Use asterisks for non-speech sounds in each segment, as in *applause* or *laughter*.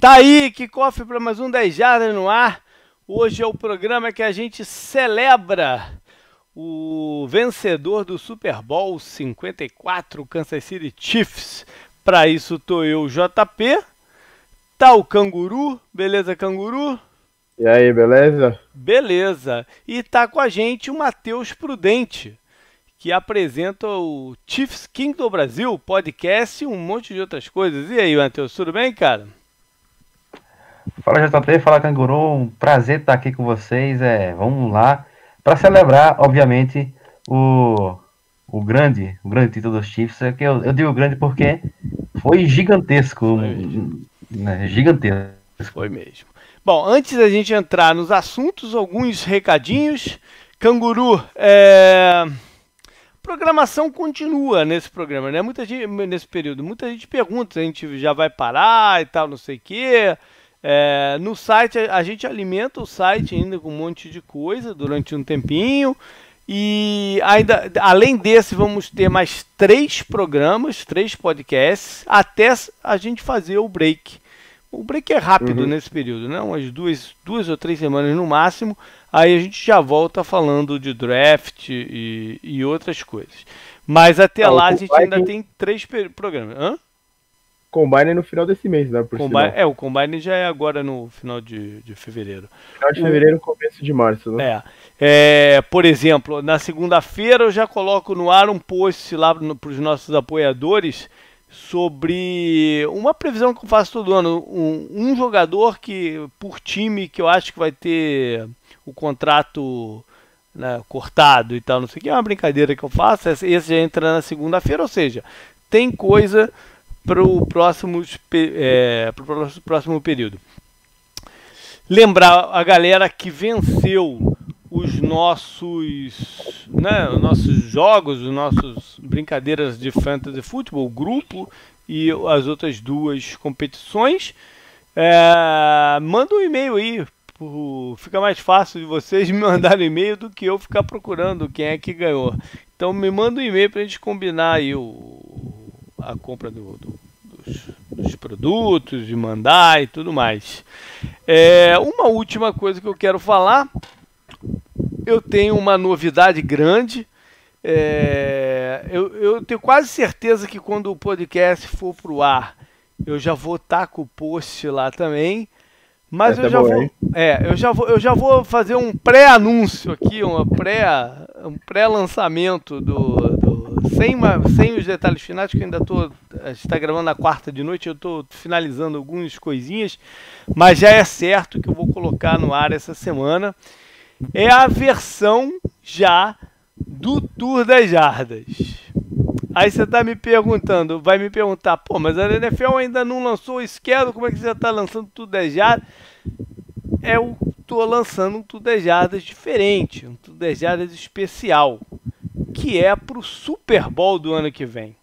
Tá aí, que cofre para mais um 10 Jardas no ar. Hoje é o programa que a gente celebra o vencedor do Super Bowl 54, Kansas City Chiefs. Para isso tô eu, JP. Tá o Canguru, beleza, Canguru? E aí, beleza? Beleza. E tá com a gente o Matheus Prudente, que apresenta o Chiefs King do Brasil, podcast e um monte de outras coisas. E aí, Matheus, tudo bem, cara? Fala JP, fala Canguru, um prazer estar aqui com vocês. É, vamos lá para celebrar, obviamente, o, o grande, o grande título dos Chiefs. É que eu, eu digo grande porque foi gigantesco, foi né, gigantesco. Foi mesmo. Bom, antes da gente entrar nos assuntos, alguns recadinhos. Canguru, é... programação continua nesse programa, né? Muita gente nesse período, muita gente pergunta se a gente já vai parar e tal, não sei o quê. É, no site, a gente alimenta o site ainda com um monte de coisa durante um tempinho. E ainda, além desse, vamos ter mais três programas, três podcasts, até a gente fazer o break. O break é rápido uhum. nesse período, né? Umas duas, duas ou três semanas no máximo. Aí a gente já volta falando de draft e, e outras coisas. Mas até ah, lá a gente ainda tem três programas. Hã? Combine é no final desse mês, né? Combine, é, o Combine já é agora no final de, de fevereiro. Final de fevereiro, o, começo de março, né? É. é por exemplo, na segunda-feira eu já coloco no ar um post lá para os nossos apoiadores sobre uma previsão que eu faço todo ano. Um, um, jogador que, por time, que eu acho que vai ter o contrato né, cortado e tal, não sei o que, é uma brincadeira que eu faço. Esse já entra na segunda-feira, ou seja, tem coisa para o próximo, é, próximo período. Lembrar a galera que venceu os nossos, né, os nossos jogos, os nossos brincadeiras de fantasy futebol, grupo e as outras duas competições. É, manda um e-mail aí. Fica mais fácil de vocês me mandarem e-mail do que eu ficar procurando quem é que ganhou. Então me manda um e-mail para a gente combinar aí o, a compra do, do, dos, dos, produtos, de mandar e tudo mais. É, uma última coisa que eu quero falar, eu tenho uma novidade grande. É, eu, eu, tenho quase certeza que quando o podcast for para o ar, eu já vou estar tá com o post lá também. Mas eu já, vou, é, eu já vou, eu já vou fazer um pré-anúncio aqui, uma pré, um pré-lançamento do, sem, uma, sem os detalhes finais, que eu ainda estou. está gravando na quarta de noite, eu estou finalizando algumas coisinhas, mas já é certo que eu vou colocar no ar essa semana. É a versão já do Tour das Jardas. Aí você está me perguntando, vai me perguntar, pô, mas a NFL ainda não lançou o esquerdo, como é que você está lançando tudo das jardas? É eu estou lançando um Tudo das Jardas diferente, um Tudo das Jardas especial que é para o Super Bowl do ano que vem.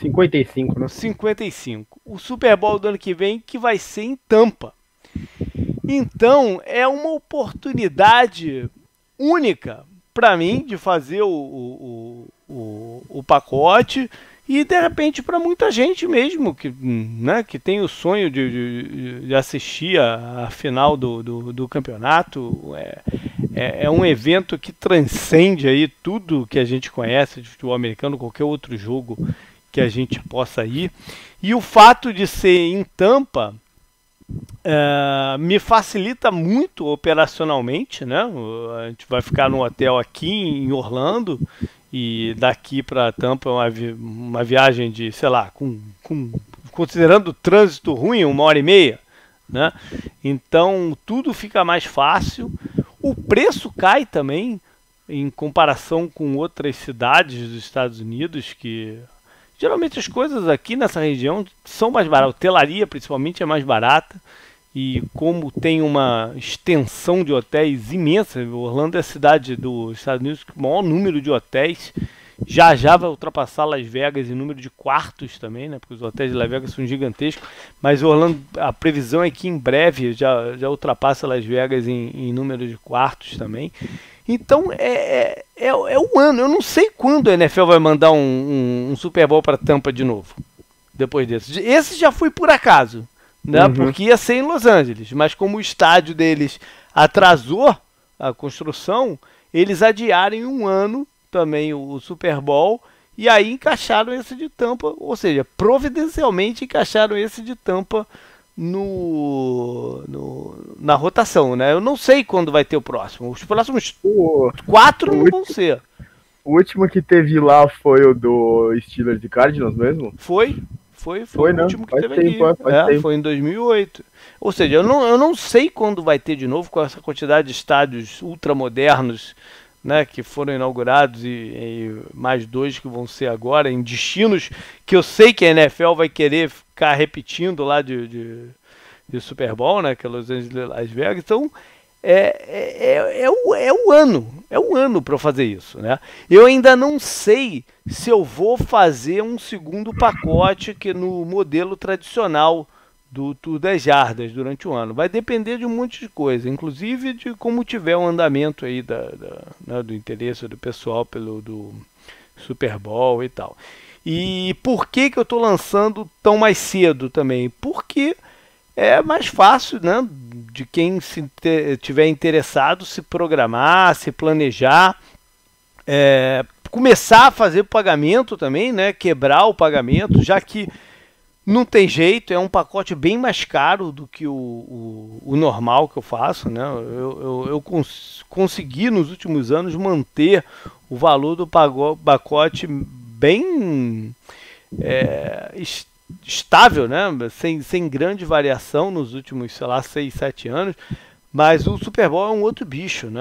55, né? 55. O Super Bowl do ano que vem que vai ser em Tampa. Então, é uma oportunidade única para mim de fazer o, o, o, o, pacote e de repente para muita gente mesmo que, né, que tem o sonho de, de, de assistir a, a final do, do, do campeonato. É, é, é, um evento que transcende aí tudo que a gente conhece de futebol americano, qualquer outro jogo que a gente possa ir. E o fato de ser em Tampa é, me facilita muito operacionalmente, né? A gente vai ficar no hotel aqui em Orlando e daqui para Tampa é uma, vi uma viagem de, sei lá, com, com, considerando o trânsito ruim, uma hora e meia, né? Então tudo fica mais fácil. O preço cai também em comparação com outras cidades dos Estados Unidos que geralmente as coisas aqui nessa região são mais baratas. Hotelaria principalmente é mais barata e como tem uma extensão de hotéis imensa, Orlando é a cidade dos Estados Unidos com o maior número de hotéis. Já já vai ultrapassar Las Vegas em número de quartos também, né? Porque os hotéis de Las Vegas são gigantescos. Mas Orlando, a previsão é que em breve já, já ultrapassa Las Vegas em, em número de quartos também. Então é, é, é, é, o ano. Eu não sei quando a NFL vai mandar um, um, um Super Bowl para Tampa de novo. Depois desse. Esse já foi por acaso. Né? Uhum. Porque ia ser em Los Angeles, mas como o estádio deles atrasou a construção, eles adiaram em um ano também o, o Super Bowl e aí encaixaram esse de Tampa, ou seja, providencialmente encaixaram esse de Tampa no, no- na rotação, né? Eu não sei quando vai ter o próximo. Os próximos O, quatro não o vão ser. o último que teve lá foi o do Steelers e Cardinals mesmo? Foi, foi, foi, Foi, o né? último que teve tempo, aqui. é, tempo. foi em 2008. Ou seja, eu não, eu não sei quando vai ter de novo com essa quantidade de estádios ultramodernos, né, que foram inaugurados e, e mais dois que vão ser agora em destinos que eu sei que a NFL vai querer ficar repetindo lá de, de, de Super Bowl, né, que é Los Angeles e Las Vegas. Então é, é, é, é o, é o ano, é o ano para fazer isso, né? Eu ainda não sei se eu vou fazer um segundo pacote que no modelo tradicional do Tour das Jardas durante o ano. Vai depender de um monte de coisa, inclusive de como tiver o andamento aí da, da- né, do interesse do pessoal pelo do Super Bowl e tal. E por que, que eu estou lançando tão mais cedo também? Porque é mais fácil, né? De quem se tiver interessado se programar, se planejar, é, começar a fazer pagamento também, né? Quebrar o pagamento, já que não tem jeito, é um pacote bem mais caro do que o, o, o normal que eu faço, né? Eu, eu, eu cons- consegui nos últimos anos manter o valor do pacote bem é, estável, né? Sem, sem grande variação nos últimos, sei lá, 6, 7 anos. Mas o Super Bowl é um outro bicho, né?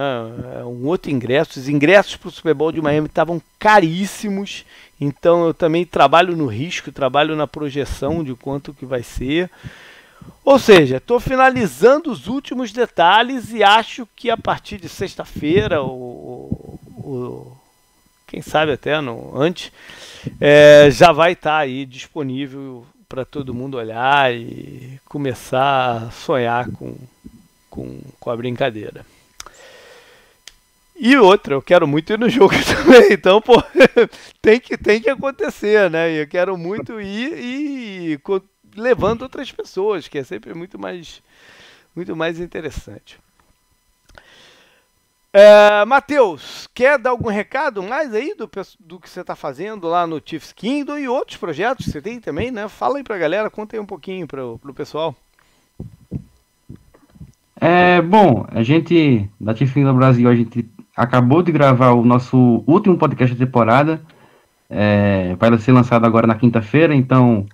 É um outro ingresso. Os ingressos para o Super Bowl de Miami estavam caríssimos. Então eu também trabalho no risco, trabalho na projeção de quanto que vai ser. Ou seja, estou finalizando os últimos detalhes e acho que a partir de sexta-feira, ou, ou- quem sabe até no, antes, é, já vai estar aí disponível para todo mundo olhar e começar a sonhar com, com, com a brincadeira. E outra, eu quero muito ir no jogo *laughs* também, então, pô, *laughs* tem que, tem que acontecer, né? Eu quero muito ir e levando outras pessoas, que é sempre muito mais, muito mais interessante. É, Matheus, quer dar algum recado mais aí do, do que você está fazendo lá no Chiefs Kingdom e outros projetos que você tem também, né? Fala aí pra galera, conta aí um pouquinho pro, pro pessoal. É, bom, a gente, da Tifim do Brasil, a gente acabou de gravar o nosso último podcast da temporada. É, vai ser lançado agora na quinta-feira, então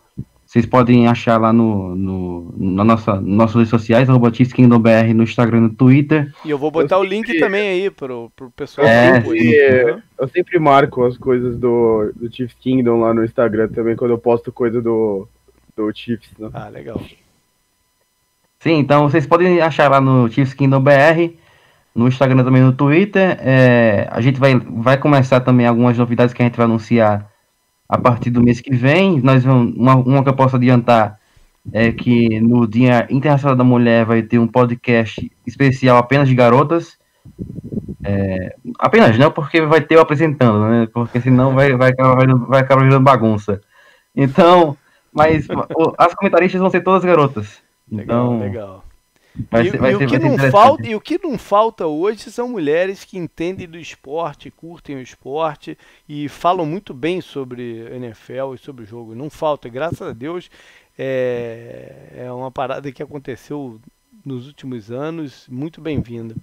vocês podem achar lá no, no, na nossa, nas nossas redes sociais, Chiefs Kingdom BR no Instagram e no Twitter. E eu vou botar o link sempre- também aí pro, pro pessoal. É? Eu sempre marco as coisas do, do Chiefs Kingdom lá no Instagram também, quando eu posto coisa do, do Chiefs, né? Ah, legal. Sim, então vocês podem achar lá no Chiefs Kingdom BR, no Instagram também no Twitter. É, a gente vai, vai começar também algumas novidades que a gente vai anunciar a partir do mês que vem. Nós vamos, uma, uma que eu posso adiantar é que no Dia Internacional da Mulher vai ter um podcast especial apenas de garotas. É, apenas não, porque vai ter eu apresentando, né? Porque senão vai, vai, acabar, vai acabar virando bagunça. Então, mas as comentaristas vão ser todas garotas. Legal, Então, legal. Vai e, ser, vai e ser, o que não falta, e o que não falta hoje são mulheres que entendem do esporte, curtem o esporte e falam muito bem sobre NFL e sobre o jogo. Não falta, graças a Deus, é, é uma parada que aconteceu nos últimos anos, muito bem-vinda.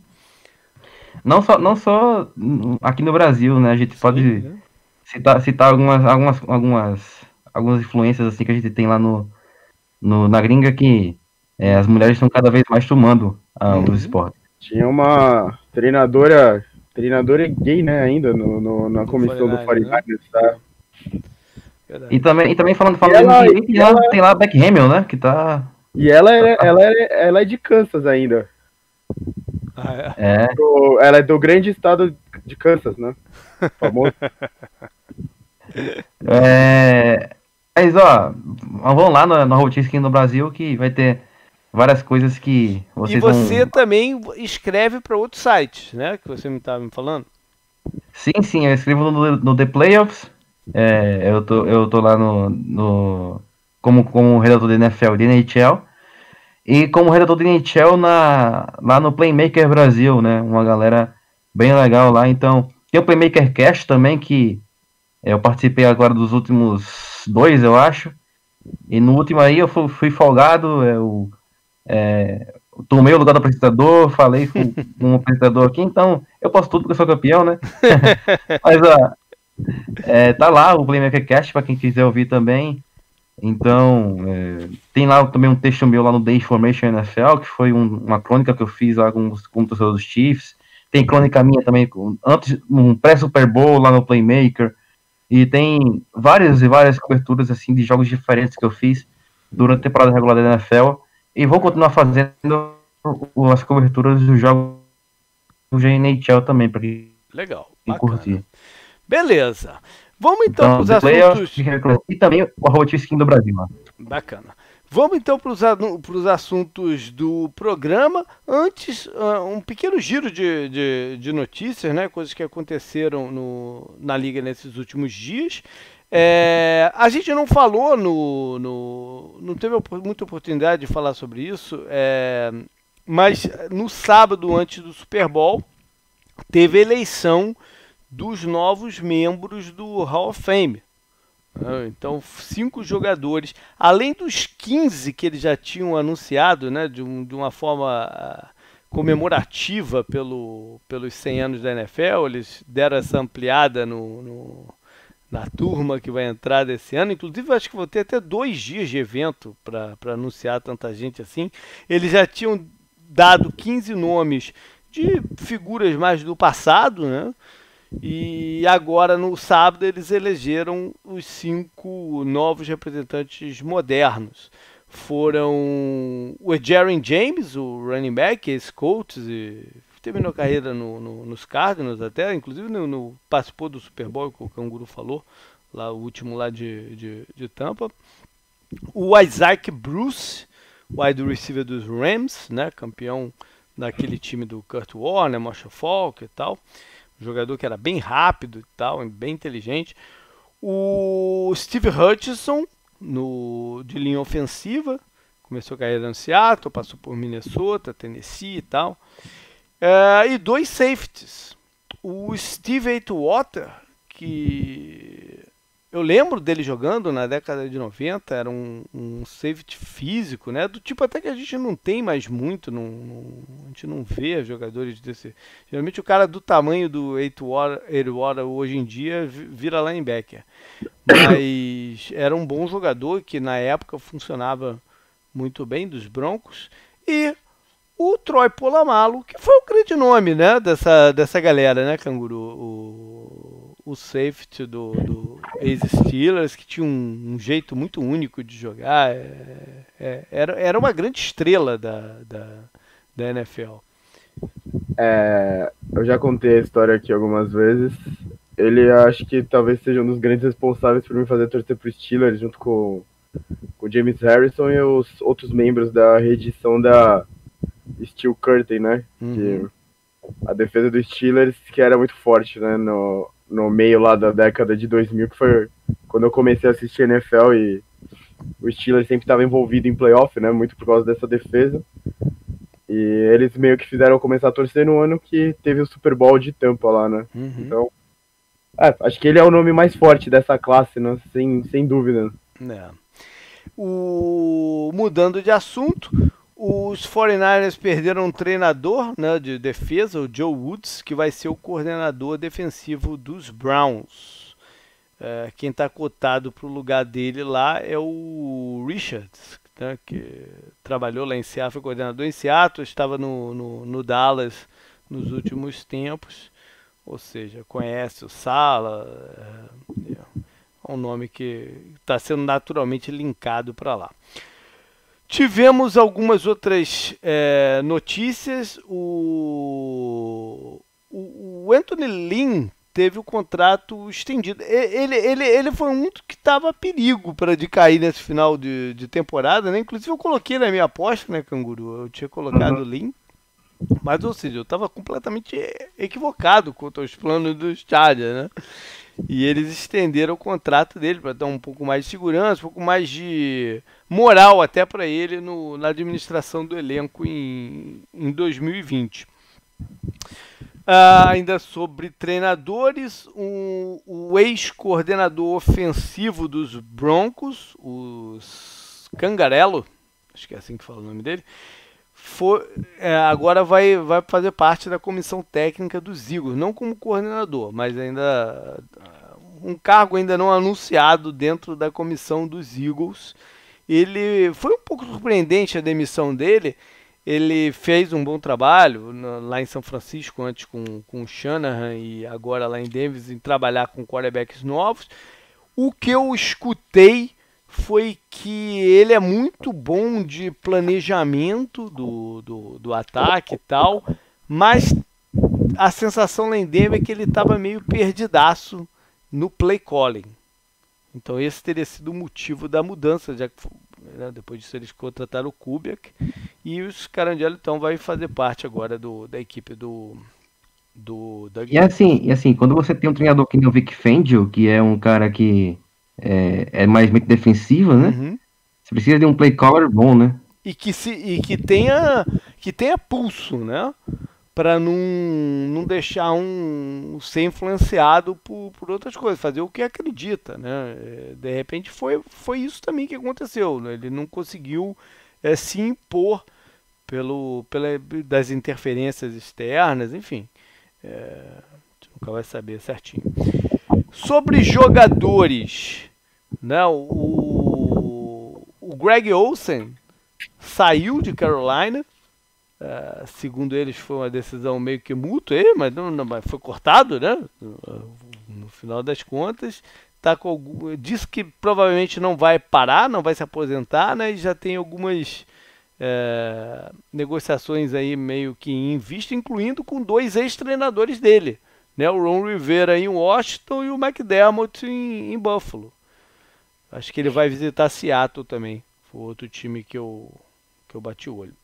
Não só, não só aqui no Brasil, né? A gente pode Sim, né? citar, citar algumas, algumas, algumas, algumas influências assim que a gente tem lá no, no na gringa que é, as mulheres estão cada vez mais tomando ah, Uhum. os esportes. Tinha uma treinadora, treinadora gay, né, ainda, no, no- na comissão do 49ers, 49ers, tá? E também, e também falando, falando E ela- de NBA, tem, lá, ela- tem lá a Beck Hamill, né? Que tá. E ela é, ela, é, ela é de Kansas ainda. Ah, é. É, Do- ela é do grande estado de Kansas, né? Famoso. *laughs* é, mas ó, vamos lá na, na aqui no Brasil que vai ter várias coisas que vocês E você vão. também escreve para outros sites, né? Que você me estava me falando. Sim, sim, eu escrevo no, no The Playoffs. É, eu, tô, eu tô lá no, no como, como redator da NFL e da NHL. e como redator de NHL na, lá no Playmaker Brasil, né? Uma galera bem legal lá. Então, tem o Playmaker Cast também, que é, eu participei agora dos últimos dois, eu acho. E no último aí eu fui, fui folgado, eu é, tomei o lugar do apresentador, falei com *laughs* um apresentador aqui, então eu posso tudo porque eu sou campeão, né? *laughs* Mas ó, é, tá lá o Playmaker Cast para quem quiser ouvir também. Então, é, tem lá também um texto meu lá no The Information NFL, que foi um, uma crônica que eu fiz lá com, com o torcedor dos Chiefs. Tem crônica minha também, com, antes, um pré-Super Bowl lá no Playmaker. E tem várias e várias coberturas assim de jogos diferentes que eu fiz durante a temporada regular da NFL. E vou continuar fazendo as coberturas dos jogos do NHL também, para quem Legal, curtir. Beleza. Vamos então, então para os assuntos. E também o arroba Skin do Brasil. Bacana. Vamos então para os assuntos do programa. Antes, uh, um pequeno giro de, de, de, notícias, né? coisas que aconteceram no, na Liga nesses últimos dias. É, a gente não falou no, no. Não teve muita oportunidade de falar sobre isso, é, mas no sábado, antes do Super Bowl, teve eleição dos novos membros do Hall of Fame. Né? Então, cinco jogadores, além dos 15 que eles já tinham anunciado, né, de, um, de uma forma ah, comemorativa pelo, pelos 100 anos da NFL, eles deram essa ampliada no, no, na turma que vai entrar desse ano. Inclusive, acho que vou ter até dois dias de evento para anunciar tanta gente assim. Eles já tinham dado 15 nomes de figuras mais do passado, né? E agora, no sábado, eles elegeram os cinco novos representantes modernos. Foram o Jaren James, o running back, ex-Colts, e terminou a carreira no, no, nos Cardinals até, inclusive no, no, participou do Super Bowl, que o Canguru falou, lá o último lá de, de, de Tampa. O Isaac Bruce, wide receiver dos Rams, né, campeão daquele time do Kurt Warner, Marshall Falk e tal jogador que era bem rápido e tal, bem inteligente. O Steve Hutchinson, no, de linha ofensiva, começou a carreira no Seattle, passou por Minnesota, Tennessee e tal. É, e dois safeties. O Steve Atwater, que eu lembro dele jogando na década de 90, era um, um safety físico, né? Do tipo até que a gente não tem mais muito, não, não, a gente não vê jogadores desse. Geralmente o cara do tamanho do Edwater hoje em dia vira linebacker. Mas *coughs* era um bom jogador que na época funcionava muito bem dos Broncos. E o Troy Polamalo, que foi o grande nome, né, dessa, dessa galera, né, Canguru? O, o safety do, do ex-Steelers, que tinha um, um, jeito muito único de jogar. É, é, era, era uma grande estrela da, da, da NFL. É, eu já contei a história aqui algumas vezes. Ele acho que talvez seja um dos grandes responsáveis por me fazer torcer pro Steelers, junto com, com o James Harrison e os outros membros da reedição da Steel Curtain, né? Uhum. A defesa dos Steelers, que era muito forte, né? No, no meio lá da década de 2000, que foi quando eu comecei a assistir NFL e o Steelers sempre estava envolvido em playoff, né? Muito por causa dessa defesa. E eles meio que fizeram começar a torcer no ano que teve o Super Bowl de Tampa lá, né? Uhum. Então, é, acho que ele é o nome mais forte dessa classe, né? Sem, sem dúvida. É. O... Mudando de assunto, os 49ers perderam um treinador né, de defesa, o Joe Woods, que vai ser o coordenador defensivo dos Browns. É, quem está cotado para o lugar dele lá é o Richards, né, que trabalhou lá em Seattle, foi coordenador em Seattle, estava no, no, no Dallas nos últimos tempos, ou seja, conhece o Sala, é, é um nome que está sendo naturalmente linkado para lá. Tivemos algumas outras é, notícias. O, o, Anthony Lynn teve o contrato estendido. Ele, ele, ele foi um que estava a perigo para de cair nesse final de, de temporada, né? Inclusive eu coloquei na minha aposta, né, Canguru? Eu tinha colocado uhum. o Lynn. Mas, ou seja, eu estava completamente equivocado quanto aos planos dos Chargers, né? E eles estenderam o contrato dele para dar um pouco mais de segurança, um pouco mais de moral até para ele no, na administração do elenco em, em 2020. Ah, ainda sobre treinadores, um, o ex-coordenador ofensivo dos Broncos, os Cangarello, acho que é assim que fala o nome dele, foi, é, agora vai, vai fazer parte da comissão técnica dos Eagles, não como coordenador, mas ainda um cargo ainda não anunciado dentro da comissão dos Eagles. Ele foi um pouco surpreendente a demissão dele, ele fez um bom trabalho lá em São Francisco, antes com, com o Shanahan e agora lá em Denver, em trabalhar com quarterbacks novos. O que eu escutei foi que ele é muito bom de planejamento do, do, do ataque e tal, mas a sensação lá é que ele estava meio perdidaço no play calling. Então esse teria sido o motivo da mudança, já que né? Depois disso eles contrataram o Kubiak e os Carandiello então vai fazer parte agora do, da equipe do do da... E assim, e assim, quando você tem um treinador que nem o Vic Fangio, que é um cara que é, é mais muito defensivo, né? Uhum. Você precisa de um play caller bom, né? E que se e que tenha que tenha pulso, né? para não, não deixar um ser influenciado por, por outras coisas, fazer o que acredita, né? É, de repente foi, foi isso também que aconteceu, né? ele não conseguiu é, se impor pelo, pela, das interferências externas, enfim, é, nunca vai saber certinho. Sobre jogadores, né? O, o Greg Olsen saiu de Carolina Uh, segundo eles, foi uma decisão meio que mútua, mas não, não mas foi cortado, né? No final das contas, tá com algum, diz que provavelmente não vai parar, não vai se aposentar, né? E já tem algumas é, negociações aí meio que em vista, incluindo com dois ex-treinadores dele, né? O Ron Rivera em Washington e o McDermott em, em Buffalo. Acho que ele vai visitar Seattle também. Foi outro time que eu, que eu bati o olho.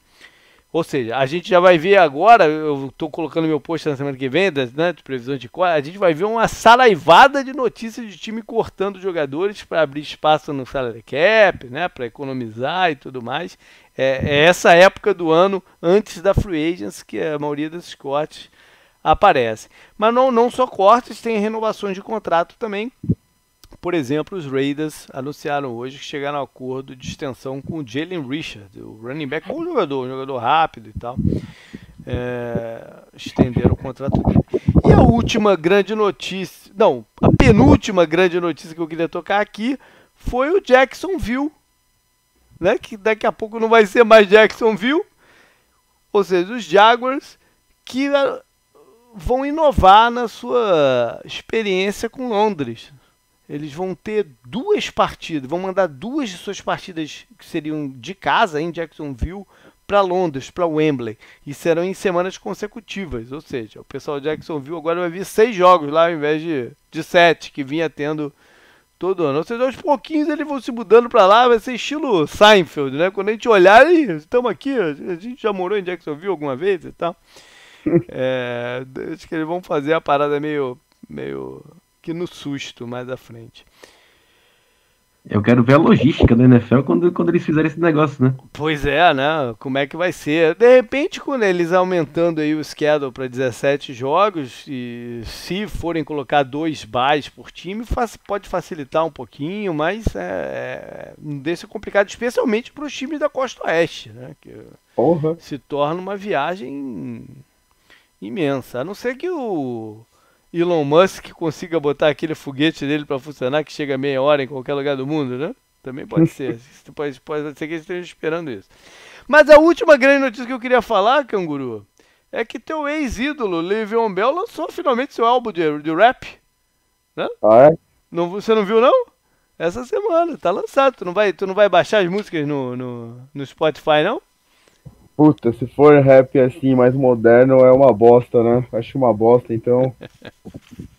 Ou seja, a gente já vai ver agora, eu estou colocando meu post na semana que vem, né, de previsão de qual, a gente vai ver uma saraivada de notícias de time cortando jogadores para abrir espaço no salary cap, né, para economizar e tudo mais. É, é, essa época do ano antes da free agents que a maioria desses cortes aparece. Mas não, não só cortes, tem renovações de contrato também. Por exemplo, os Raiders anunciaram hoje que chegaram a um acordo de extensão com o Jalen Richard, o running back, bom jogador, um jogador rápido e tal. É, estenderam o contrato dele. E a última grande notícia, não, a penúltima grande notícia que eu queria tocar aqui foi o Jacksonville, né? Que daqui a pouco não vai ser mais Jacksonville, ou seja, os Jaguars que ah, vão inovar na sua experiência com Londres eles vão ter duas partidas, vão mandar duas de suas partidas que seriam de casa em Jacksonville para Londres, para Wembley, e serão em semanas consecutivas. Ou seja, o pessoal de Jacksonville agora vai vir seis jogos lá ao invés de, de sete que vinha tendo todo ano. Ou seja, aos pouquinhos eles vão se mudando para lá, vai ser estilo Seinfeld, né? Quando a gente olhar, estamos aqui, a gente já morou em Jacksonville alguma vez e tal. *laughs* É, acho que eles vão fazer a parada meio, meio que no susto mais à frente. Eu quero ver a logística da NFL quando, quando eles fizerem esse negócio, né? Pois é, né? Como é que vai ser? De repente, quando eles aumentando aí o schedule para 17 jogos, e se forem colocar dois buys por time, pode facilitar um pouquinho, mas é, é, não deixa complicado, especialmente para os times da Costa Oeste, né? Que Porra. se torna uma viagem imensa. A não ser que o Elon Musk consiga botar aquele foguete dele para funcionar que chega meia hora em qualquer lugar do mundo, né? Também pode ser. *laughs* pode, pode ser que eles estejam esperando isso. Mas a última grande notícia que eu queria falar, Canguru, é que teu ex-ídolo, Le'Veon Bell, lançou finalmente seu álbum de, de rap. Né? Ah, é? Não, você não viu, não? Essa semana, tá lançado. Tu não vai, tu não vai baixar as músicas no, no, no Spotify, não? Puta, se for rap assim, mais moderno, é uma bosta, né? Acho uma bosta, então. *laughs*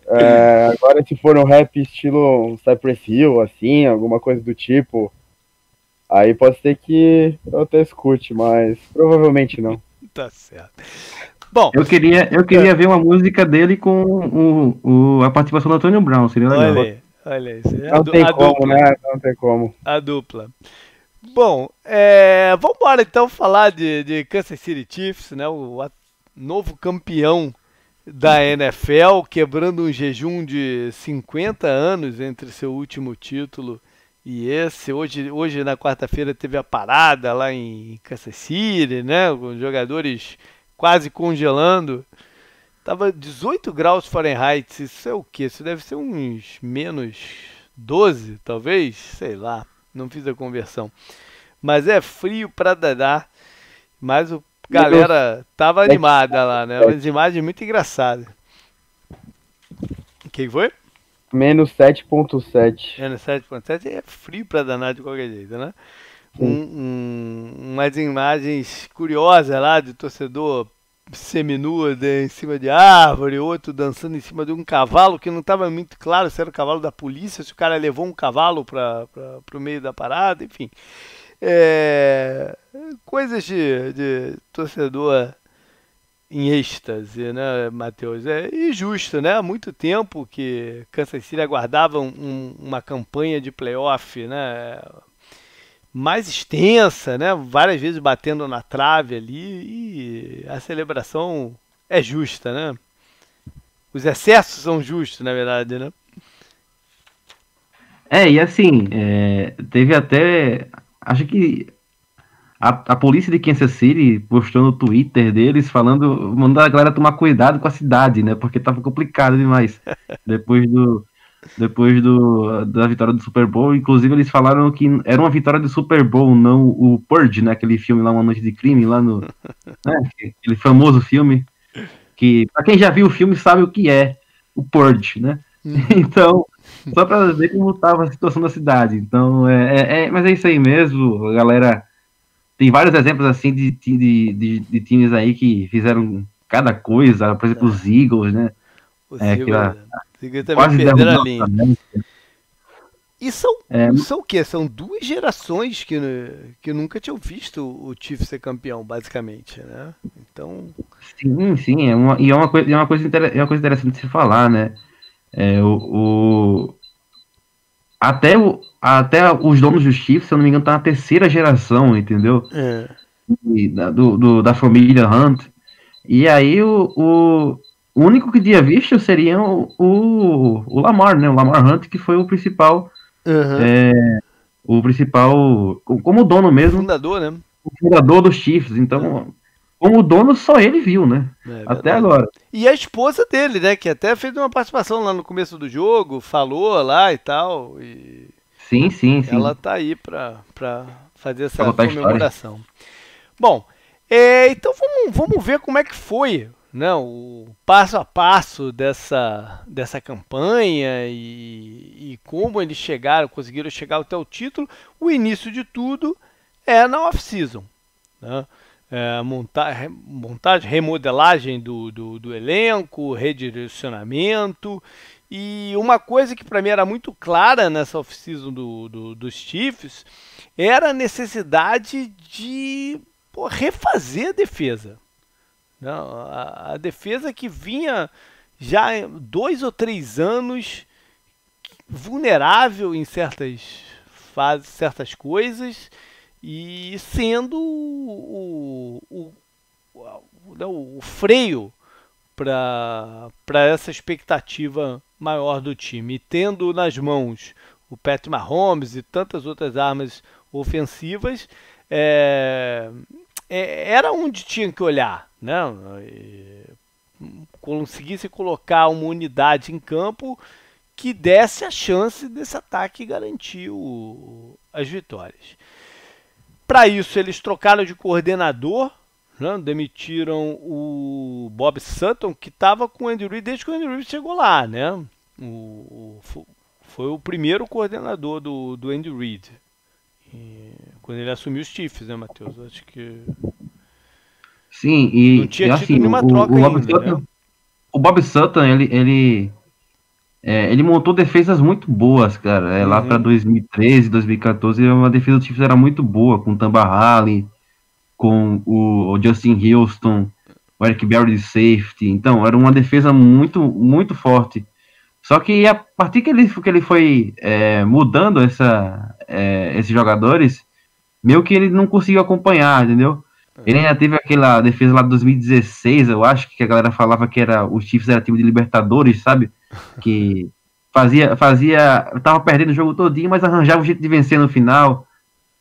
É, agora, se for um rap estilo Cypress Hill, assim, alguma coisa do tipo, aí pode ser que eu até escute, mas provavelmente não. *laughs* tá certo. Bom, eu queria, eu queria é. ver uma música dele com o, o, a participação do Antônio Brown, seria legal. Olha aí, olha aí. É não tem como, dupla. né? Não tem como. A dupla. Bom, é, vamos embora então falar de, de Kansas City Chiefs, né? O a, novo campeão da NFL, quebrando um jejum de 50 anos entre seu último título e esse. Hoje, hoje na quarta-feira, teve a parada lá em Kansas City, né? Com jogadores quase congelando. Tava 18 graus Fahrenheit. Isso é o que? Isso deve ser uns menos 12, talvez? Sei lá. Não fiz a conversão. Mas é frio para dadar. Mas o galera tava animada lá, né? Umas imagens muito engraçadas. O que foi? Menos 7.7. Menos 7.7 é frio para danar de qualquer jeito, né? um, um, umas imagens curiosas lá de torcedor seminua em cima de árvore, outro dançando em cima de um cavalo que não estava muito claro se era o cavalo da polícia, se o cara levou um cavalo para o meio da parada, enfim. É, coisas de, de torcedor em êxtase, né, Matheus? É injusto, né? Há muito tempo que Kansas City aguardava um, uma campanha de playoff, né? Mais extensa, né? Várias vezes batendo na trave ali e a celebração é justa, né? Os excessos são justos, na verdade, né? É, e assim, é, teve até. Acho que a, a polícia de Kansas City postou no Twitter deles falando, mandando a galera tomar cuidado com a cidade, né? Porque tava complicado demais. *laughs* Depois do, depois do, da vitória do Super Bowl. Inclusive, eles falaram que era uma vitória do Super Bowl, não o Purge, né? Aquele filme lá, Uma Noite de Crime, lá no. *laughs* Né, aquele famoso filme. Que, pra quem já viu o filme, sabe o que é o Purge, né? Uhum. *laughs* Então, só pra ver como tava a situação da cidade. Então, é, é, é, mas é isso aí mesmo, galera. Tem vários exemplos assim de, de, de, de times aí que fizeram cada coisa, por exemplo, os Eagles, né? Os é, Eagles, que, Quase perderam a linha. E são, é, são o quê? São duas gerações que, que nunca tinham visto o Chiefs ser campeão, basicamente, né? Então... Sim, sim, é uma, e é uma, coisa, é, uma coisa é uma coisa interessante de se falar, né? É, o, o, até, o, até os donos dos Chiefs, se eu não me engano, tá na terceira geração, entendeu? É. E, da, do, do, da família Hunt. E aí o, o, o único que tinha visto seria o, o, o, Lamar, né? O Lamar Hunt, que foi o principal. Uhum. É, o principal. Como dono mesmo. Fundador, né? O fundador dos Chiefs. Então, como dono, só ele viu, né? É, até agora. E a esposa dele, né? Que até fez uma participação lá no começo do jogo, falou lá e tal. E sim, sim, sim. Ela tá aí pra, pra fazer essa comemoração. Bom, é, então vamos, vamos ver como é que foi não, o passo a passo dessa, dessa campanha e, e como eles chegaram, conseguiram chegar até o título, o início de tudo é na off-season. Né? É, monta montagem, remodelagem do, do, do, elenco, redirecionamento. E uma coisa que para mim era muito clara nessa off-season do, do, dos Chiefs era a necessidade de pô, refazer a defesa. Não, a, a defesa que vinha já dois ou três anos vulnerável em certas fases, certas coisas e sendo o, o, o, o freio para essa expectativa maior do time. E tendo nas mãos o Patrick Mahomes e tantas outras armas ofensivas, é, é, era onde tinha que olhar né, conseguisse colocar uma unidade em campo que desse a chance desse ataque garantir o, as vitórias. Para isso, eles trocaram de coordenador, né, demitiram o Bob Sutton, que estava com o Andy Reid desde que o Andy Reid chegou lá. Né? O, o, foi o primeiro coordenador do, do Andy Reid. E, quando ele assumiu os Chiefs, né, Matheus? Acho que Sim, e, não tinha e assim, nenhuma o, troca o, Bob ainda, Sutton, né? o Bob Sutton, ele, ele, é, ele montou defesas muito boas, cara. É, uhum. Lá para 2013, 2014, uma defesa do Chiefs era muito boa, com o Tamba Halley, com o, o Justin Houston. o Eric Berry de safety. Então, era uma defesa muito, muito forte. Só que a partir que ele, que ele foi é, mudando essa, é, esses jogadores, meio que ele não conseguiu acompanhar, entendeu? Ele ainda teve aquela defesa lá de 2016, eu acho, que a galera falava que era os Chiefs era time de Libertadores, sabe? *laughs* Que fazia, fazia, tava perdendo o jogo todinho, mas arranjava um jeito de vencer no final.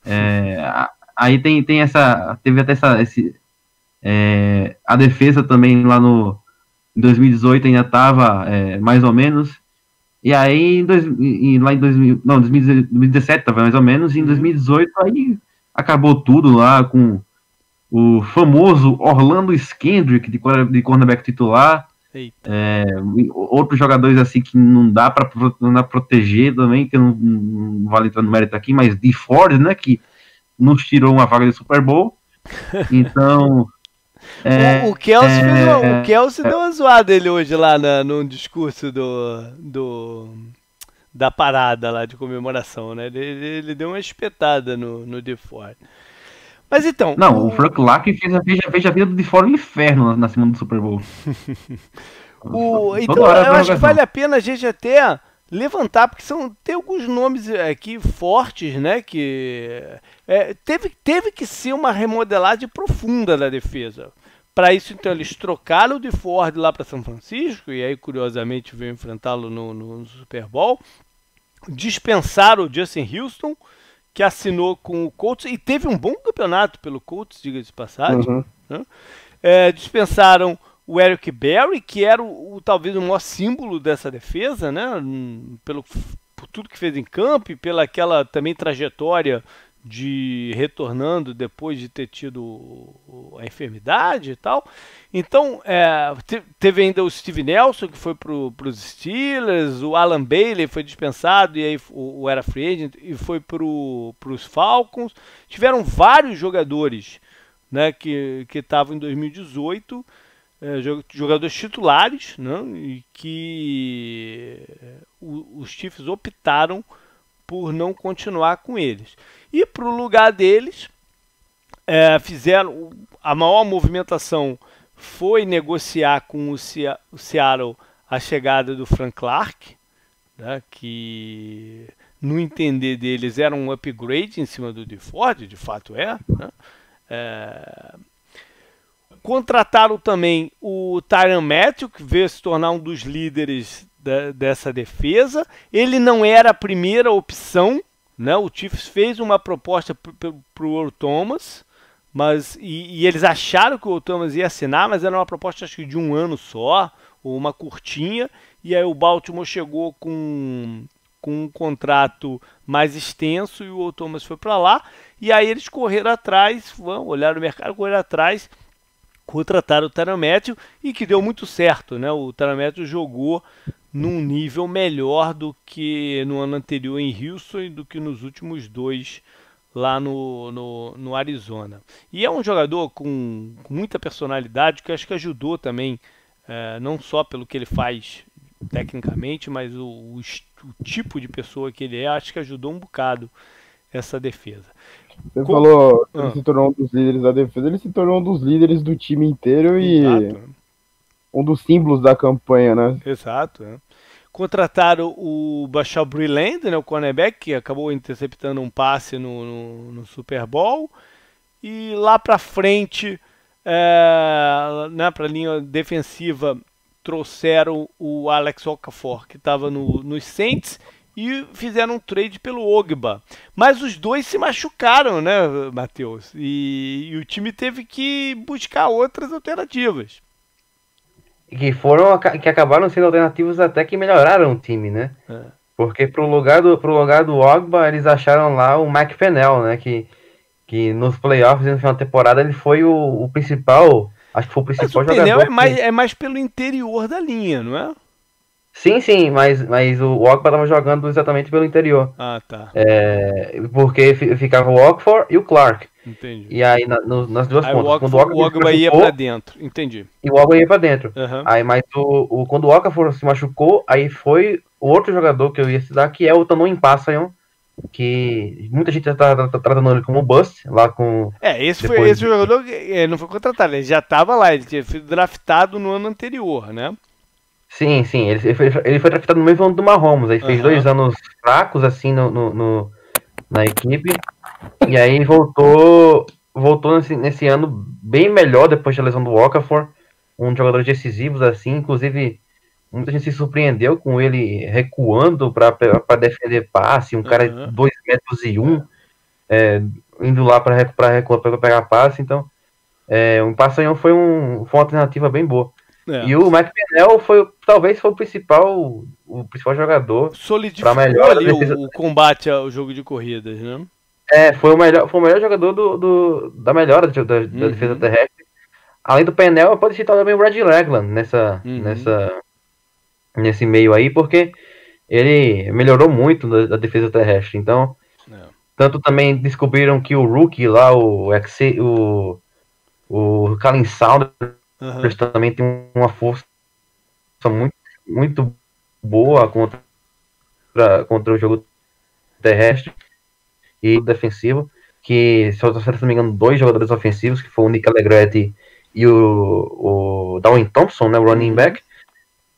É, aí tem, tem essa, teve até essa, esse, é, a defesa também lá no em 2018 ainda tava é, mais ou menos. E aí, em dois, em, lá em 2000, não, 2017 tava mais ou menos, e em 2018 uhum. aí acabou tudo lá com o famoso Orlando Skendrick de, de cornerback titular. É, outros jogadores assim que não dá para proteger também, que não, não, vale entrar no mérito aqui, mas de Ford, né, que nos tirou uma vaga de Super Bowl. *laughs* Então. É, o, o, Kelsey é, o Kelsey deu uma zoada ele hoje lá na, no discurso do, do da parada lá de comemoração, né? Ele, ele deu uma espetada no, no DeFord. Mas então. Não, o, o Frank Lack fez, fez, fez a vida do DeFord no inferno na, na semana do Super Bowl. *laughs* o, então, eu acho que vale a pena a gente até levantar, porque são, tem alguns nomes aqui fortes, né? Que é, teve, teve que ser uma remodelagem profunda da defesa. Para isso, então, eles trocaram o de Ford lá para São Francisco, e aí, curiosamente, veio enfrentá-lo no, no, Super Bowl. Dispensaram o Justin Houston, que assinou com o Colts, e teve um bom campeonato pelo Colts, diga-se de passagem. Uhum. Né? É, dispensaram o Eric Berry, que era o, o, talvez o maior símbolo dessa defesa, né? Pelo, por tudo que fez em campo e pela aquela também trajetória de retornando depois de ter tido a enfermidade e tal. Então, é, teve ainda o Steve Nelson, que foi para os Steelers, o Alan Bailey foi dispensado e aí o, o era free agent e foi para os Falcons. Tiveram vários jogadores né, que estavam em 2018, é, jogadores titulares, né, e que é, os Chiefs optaram por não continuar com eles. E para o lugar deles, é, fizeram a maior movimentação foi negociar com o, o Seattle a chegada do Frank Clark, né, que no entender deles era um upgrade em cima do DeFord, de fato é. Né? é contrataram também o Tyron Matthew, que veio se tornar um dos líderes da, dessa defesa. Ele não era a primeira opção, né? O Chiefs fez uma proposta para o Earl Thomas, mas e, e, eles acharam que o Thomas ia assinar, mas era uma proposta acho que de um ano só, ou uma curtinha. E aí o Baltimore chegou com com um contrato mais extenso e o Thomas foi para lá. E aí eles correram atrás, olharam o mercado, correram atrás contrataram o Taramétio e que deu muito certo, né? O Taramétio jogou num nível melhor do que no ano anterior em Houston e do que nos últimos dois lá no, no, no Arizona. E é um jogador com, com, muita personalidade que acho que ajudou também, é, não só pelo que ele faz tecnicamente, mas o, o, o tipo de pessoa que ele é, acho que ajudou um bocado essa defesa. Você falou que ah. ele se tornou um dos líderes da defesa, ele se tornou um dos líderes do time inteiro e Exato. um dos símbolos da campanha, né? Exato. É. Contrataram o Bachal Brilland, né, o cornerback, que acabou interceptando um passe no, no, no Super Bowl. E lá para frente, é, né, para a linha defensiva, trouxeram o Alex Okafor, que estava no, nos Saints, e fizeram um trade pelo Ogba. Mas os dois se machucaram, né, Matheus? E, e, o time teve que buscar outras alternativas. Que foram que acabaram sendo alternativas até que melhoraram o time, né? É. Porque pro lugar do pro lugar do Ogba, eles acharam lá o Mike Pennell, né, que que nos playoffs no final da temporada ele foi o, o principal, acho que foi o principal Mas o jogador. é mais, é mais pelo interior da linha, não é? Sim, sim, mas, mas o Ogba tava jogando exatamente pelo interior. Ah, tá. É, porque ficava o Ockford e o Clark. Entendi. E aí na, no, nas duas aí pontas. O, quando o, Ogba, ia pra dentro, entendi. E o Ogba ia pra dentro. Uhum. Aí, mas o, o, quando o Okafor se machucou, aí foi o outro jogador que eu ia citar, que é o Tanon Impassayon, que muita gente tá, tá, tá tratando ele como bust, lá com... É, esse foi esse jogador, ele não foi contratado, ele já estava lá, ele tinha sido draftado no ano anterior, né? Sim, sim, ele foi, ele foi draftado no mesmo ano do Mahomes, aí fez uhum. dois anos fracos, assim, no, no, no, na equipe, e aí voltou voltou nesse, nesse ano bem melhor depois da lesão do Okafor, um jogador decisivos, assim, inclusive muita gente se surpreendeu com ele recuando para defender passe, um uhum. cara de 2 metros e um, é, indo lá para recuar para pegar passe, então é, um passanhão foi, um, foi uma alternativa bem boa. É. E o Mike Pennell foi, talvez, foi o principal, o principal jogador. Solidificou melhor ali o, combate ao jogo de corridas, né? É, foi o melhor, foi o melhor jogador do, do da melhora da, da, uhum. defesa terrestre. Além do Pennell, pode citar também o Brad Ragland nessa, uhum. nessa, nesse meio aí, porque ele melhorou muito da, da defesa terrestre. Então, é. tanto também descobriram que o rookie lá, o, o, o Colin Saunders, Uhum. também tem uma força muito, muito boa contra, contra o jogo terrestre e defensivo. Que, se eu não me engano, dois jogadores ofensivos, que foi o Nick Allegretti e o, o Darwin Thompson, né, o running uhum. back.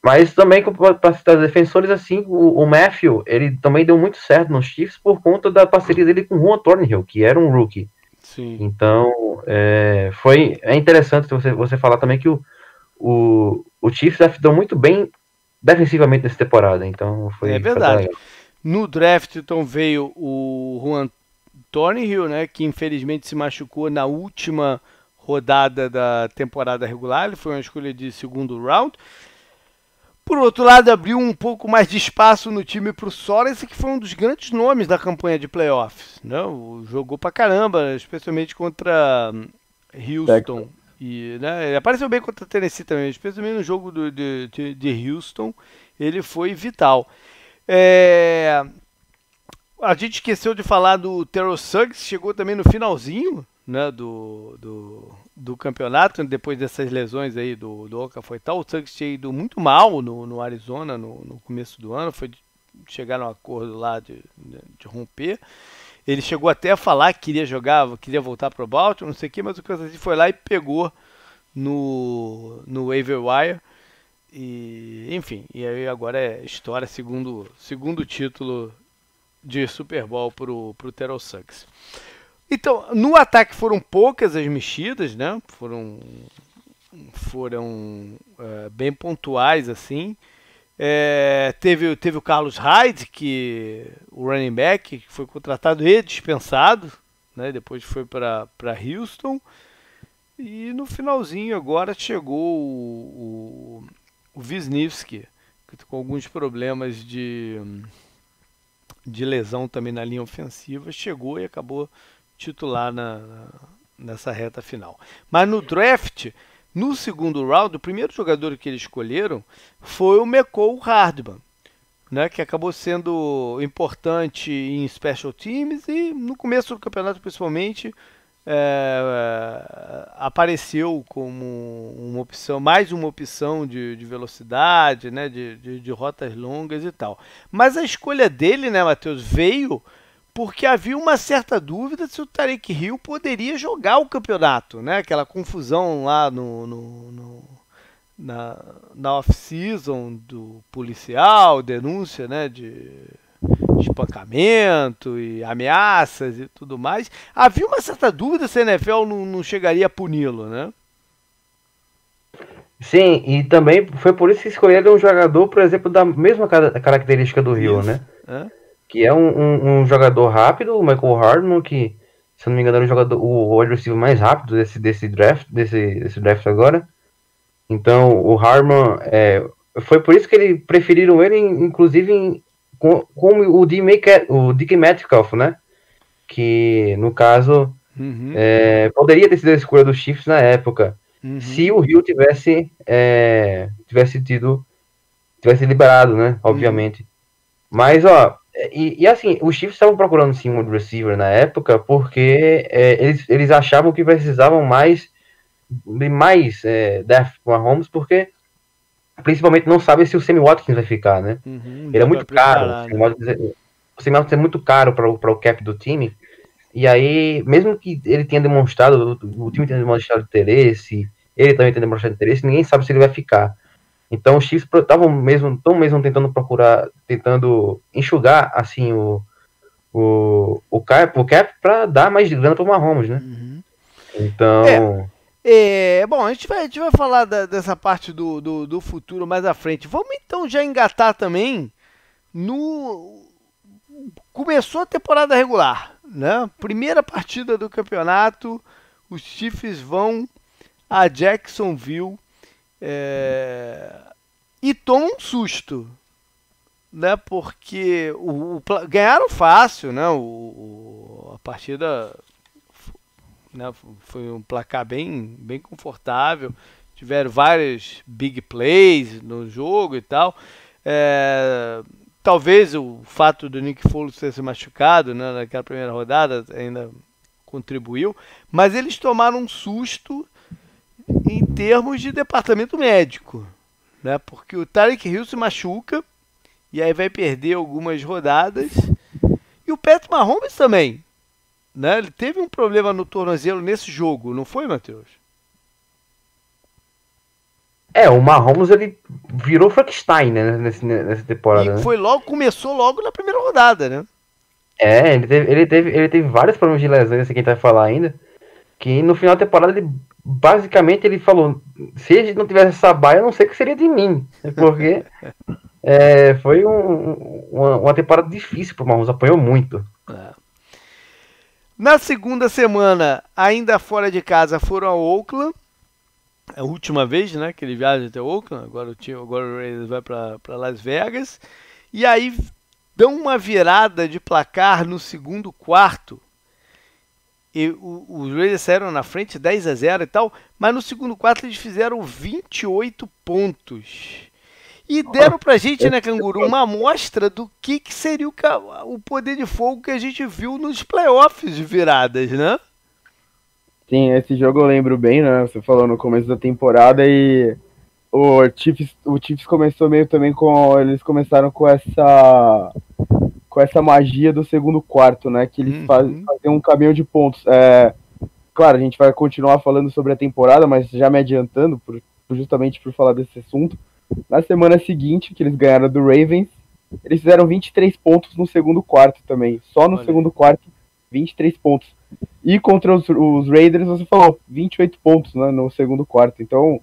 Mas também, para citar defensores, assim, o, o, Matthew, ele também deu muito certo nos Chiefs por conta da parceria dele com o Juan Thornhill, que era um rookie. Sim. Então, é, foi, é interessante você, você falar também que o, o, o Chiefs deu muito bem defensivamente nessa temporada. Então, foi. É verdade. No draft, então, veio o Juan Thornhill, né, que infelizmente se machucou na última rodada da temporada regular. Ele foi uma escolha de segundo round. Por outro lado, abriu um pouco mais de espaço no time para o Sorensen, que foi um dos grandes nomes da campanha de playoffs. Né? Jogou pra caramba, especialmente contra hum, Houston. E, né, ele apareceu bem contra Tennessee também, especialmente no jogo do, de, de, de, Houston. Ele foi vital. É, a gente esqueceu de falar do Terrell Suggs, chegou também no finalzinho né, do, do, do campeonato, depois dessas lesões aí do, do Okafor e tal. O Suggs tinha ido muito mal no, no Arizona no, no começo do ano, foi chegar no acordo lá de, de, de, romper. Ele chegou até a falar que queria jogar, queria voltar para o Baltimore, não sei o que, mas o Kansas City foi lá e pegou no, no waiver wire. E, enfim, e aí agora é história, segundo, segundo título de Super Bowl para o Terrell Suggs. Então, no ataque foram poucas as mexidas, né? Foram, foram é, bem pontuais, assim. É, teve, teve o Carlos Hyde, que o running back, que foi contratado e dispensado, né? Depois foi para Houston. E no finalzinho agora chegou o, o, o Wisniewski, com alguns problemas de, de lesão também na linha ofensiva, chegou e acabou titular na, na, nessa reta final. Mas no draft, no segundo round, o primeiro jogador que eles escolheram foi o McCall Hardman, né, que acabou sendo importante em special teams e no começo do campeonato principalmente é, apareceu como uma opção, mais uma opção de, de velocidade, né, de, de, de, rotas longas e tal. Mas a escolha dele, né, Matheus, veio porque havia uma certa dúvida se o Tarek Hill poderia jogar o campeonato, né? Aquela confusão lá no, no, no na, na off-season do policial, denúncia, né? De espancamento e ameaças e tudo mais. Havia uma certa dúvida se a NFL não, não chegaria a puni-lo, né? Sim, e também foi por isso que escolheram um jogador, por exemplo, da mesma característica do Rio, isso. né? É que é um, um, um, jogador rápido, o Michael Hardman, que, se eu não me engano, é o jogador, o wide receiver mais rápido desse, desse draft, desse, desse draft agora. Então, o Hardman, é, foi por isso que eles preferiram ele, inclusive, em, com, com o, DK, o DK Metcalf, né? Que, no caso, uhum. é, poderia ter sido a escolha dos Chiefs na época, uhum. se o Rio tivesse, é, tivesse tido, tivesse liberado, né? Obviamente. Uhum. Mas, ó, e, e, assim, os Chiefs estavam procurando sim um receiver na época porque é, eles, eles achavam que precisavam mais de mais é, a Holmes, porque principalmente não sabe se o Sammy Watkins vai ficar, né? Uhum, Ele é muito caro. Né? o Sam Elliott é muito caro para o cap do time. E aí, mesmo que ele tenha demonstrado, o time tenha demonstrado interesse, ele também tenha demonstrado interesse, ninguém sabe se ele vai ficar. Então os Chiefs estavam mesmo, tão mesmo tentando procurar, tentando enxugar assim o o, o cap, o cap para dar mais grana para o Mahomes, né? Uhum. Então. É, é, bom, a gente vai, a gente vai falar da, dessa parte do, do, do, futuro mais à frente. Vamos então já engatar também no. Começou a temporada regular, né? Primeira partida do campeonato, os Chiefs vão a Jacksonville é, e tomam um susto, né? Porque o, o ganharam fácil, né? O, o, a partida né, foi um placar bem, bem confortável. Tiveram vários big plays no jogo e tal. É, talvez o fato do Nick Foles ter se machucado né, naquela primeira rodada ainda contribuiu, mas eles tomaram um susto em termos de departamento médico, né? Porque o Tarek Hill se machuca e aí vai perder algumas rodadas. E o Pat Mahomes também, né? Ele teve um problema no tornozelo nesse jogo, não foi, Matheus? É, o Mahomes ele virou Frankenstein, né, nesse, nessa temporada. E né? foi logo, começou logo na primeira rodada, né? É, ele teve, ele teve, ele teve vários problemas de lesões, esse que a gente vai falar ainda. Que no final da temporada ele basicamente ele falou: se ele não tivesse essa baia, eu não sei o que seria de mim. Porque *laughs* é, foi um, uma, uma, temporada difícil para o Mahomes, apanhou muito. É. Na segunda semana, ainda fora de casa, foram ao Oakland. É a última vez né, que ele viaja até Oakland. Agora o, time, agora o Raiders vai para Las Vegas. E aí dão uma virada de placar no segundo quarto e os Raiders saíram na frente 10 a 0 e tal, mas no segundo quarto eles fizeram 28 pontos. E deram pra gente, né, Canguru, uma amostra do que, que seria o, o poder de fogo que a gente viu nos playoffs de viradas, né? Sim, esse jogo eu lembro bem, né? Você falou no começo da temporada e o Chiefs, o Chiefs começou meio também com. Eles começaram com essa com essa magia do segundo quarto, né? Que eles uhum. fazem, fazem um caminhão de pontos. É, claro, a gente vai continuar falando sobre a temporada, mas já me adiantando, por, justamente por falar desse assunto. Na semana seguinte, que eles ganharam do Ravens, eles fizeram 23 pontos no segundo quarto também. Só no Olha. segundo quarto, 23 pontos. E contra os, os, Raiders, você falou, 28 pontos né, no segundo quarto. Então.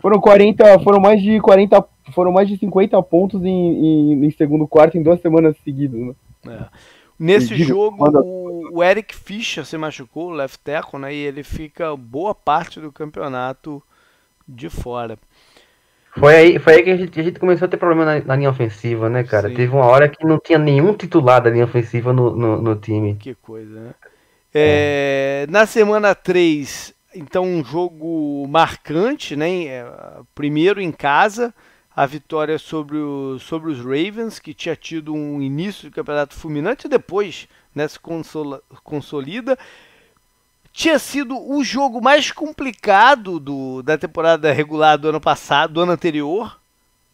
Foram 40, foram mais de 40 foram mais de 50 pontos em, em, em segundo quarto em duas semanas seguidas. Né? É. Nesse jogo, quando... o Eric Fischer se machucou, o left tackle, né, e ele fica boa parte do campeonato de fora. Foi aí, foi aí que a gente, a gente começou a ter problema na, na linha ofensiva, né, cara? Sim. Teve uma hora que não tinha nenhum titular da linha ofensiva no, no, no time. Que coisa, né? É, é. Na semana 3, então, um jogo marcante, né? É, primeiro em casa, a vitória sobre, o, sobre os Ravens, que tinha tido um início de campeonato fulminante, e depois né, se consola, consolida. Tinha sido o jogo mais complicado do, da temporada regular do ano passado, do ano anterior,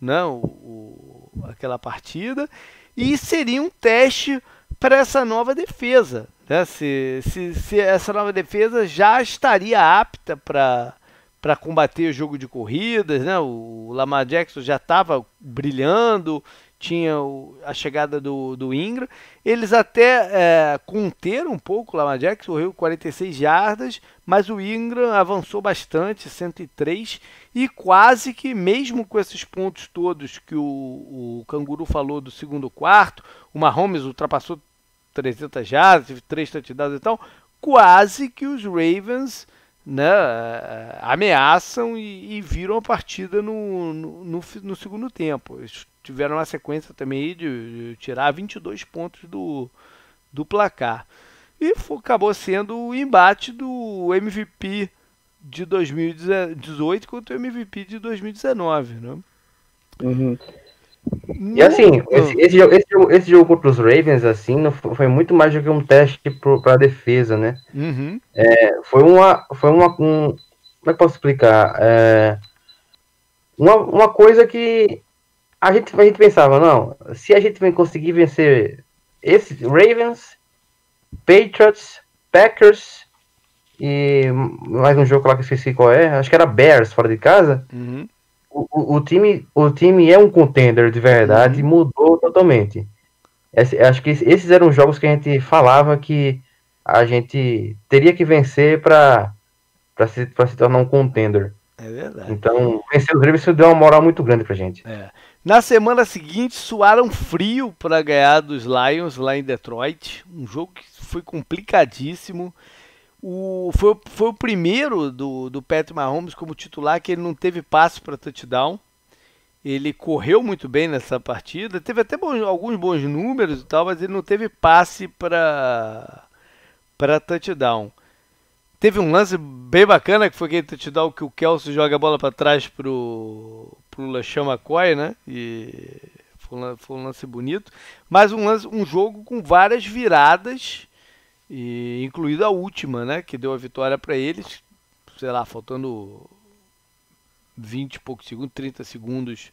né, o, o, aquela partida, e seria um teste para essa nova defesa. Né, se, se, se essa nova defesa já estaria apta para para combater o jogo de corridas, né? O Lamar Jackson já estava brilhando, tinha a chegada do, do Ingram. Eles até é, conteram um pouco o Lamar Jackson, correu 46 jardas, mas o Ingram avançou bastante, 103, e quase que, mesmo com esses pontos todos que o, o Canguru falou do segundo quarto, o Mahomes ultrapassou 300 jardas, teve 3 touchdowns e tal, quase que os Ravens né, ameaçam e, e, viram a partida no, no, no, no, segundo tempo. Eles tiveram uma sequência também de, de tirar 22 pontos do, do placar. E foi, acabou sendo o embate do MVP de 2018 contra o MVP de 2019. Né? Uhum. E assim, esse, esse, jogo, esse, jogo, esse, jogo, contra os Ravens, assim, não foi, muito mais do que um teste para a defesa, né? Uhum. É, foi uma. Foi uma. Um, como é que posso explicar? É, uma, uma coisa que a gente, a gente pensava, não, se a gente conseguir vencer esse Ravens, Patriots, Packers e mais um jogo lá que eu esqueci qual é, acho que era Bears fora de casa. Uhum. O, o, time, o time é um contender de verdade Uhum. mudou totalmente. Esse- acho que esses eram os jogos que a gente falava que a gente teria que vencer para se, pra se tornar um contender. É verdade. Então, vencer os Ravens deu uma moral muito grande pra gente. É. Na semana seguinte, suaram frio para ganhar dos Lions lá em Detroit. Um jogo que foi complicadíssimo. O, foi, foi o primeiro do, do Patrick Mahomes como titular que ele não teve passe para touchdown. Ele correu muito bem nessa partida. Teve até bons- alguns bons números e tal, mas ele não teve passe para para touchdown. Teve um lance bem bacana que foi aquele touchdown que o Kelsey joga a bola para trás pro pro LeSean McCoy, né? E foi um, foi um lance bonito, mas um lance, um jogo com várias viradas e incluindo a última, né, que deu a vitória para eles, sei lá, faltando 20 e poucos segundos, 30 segundos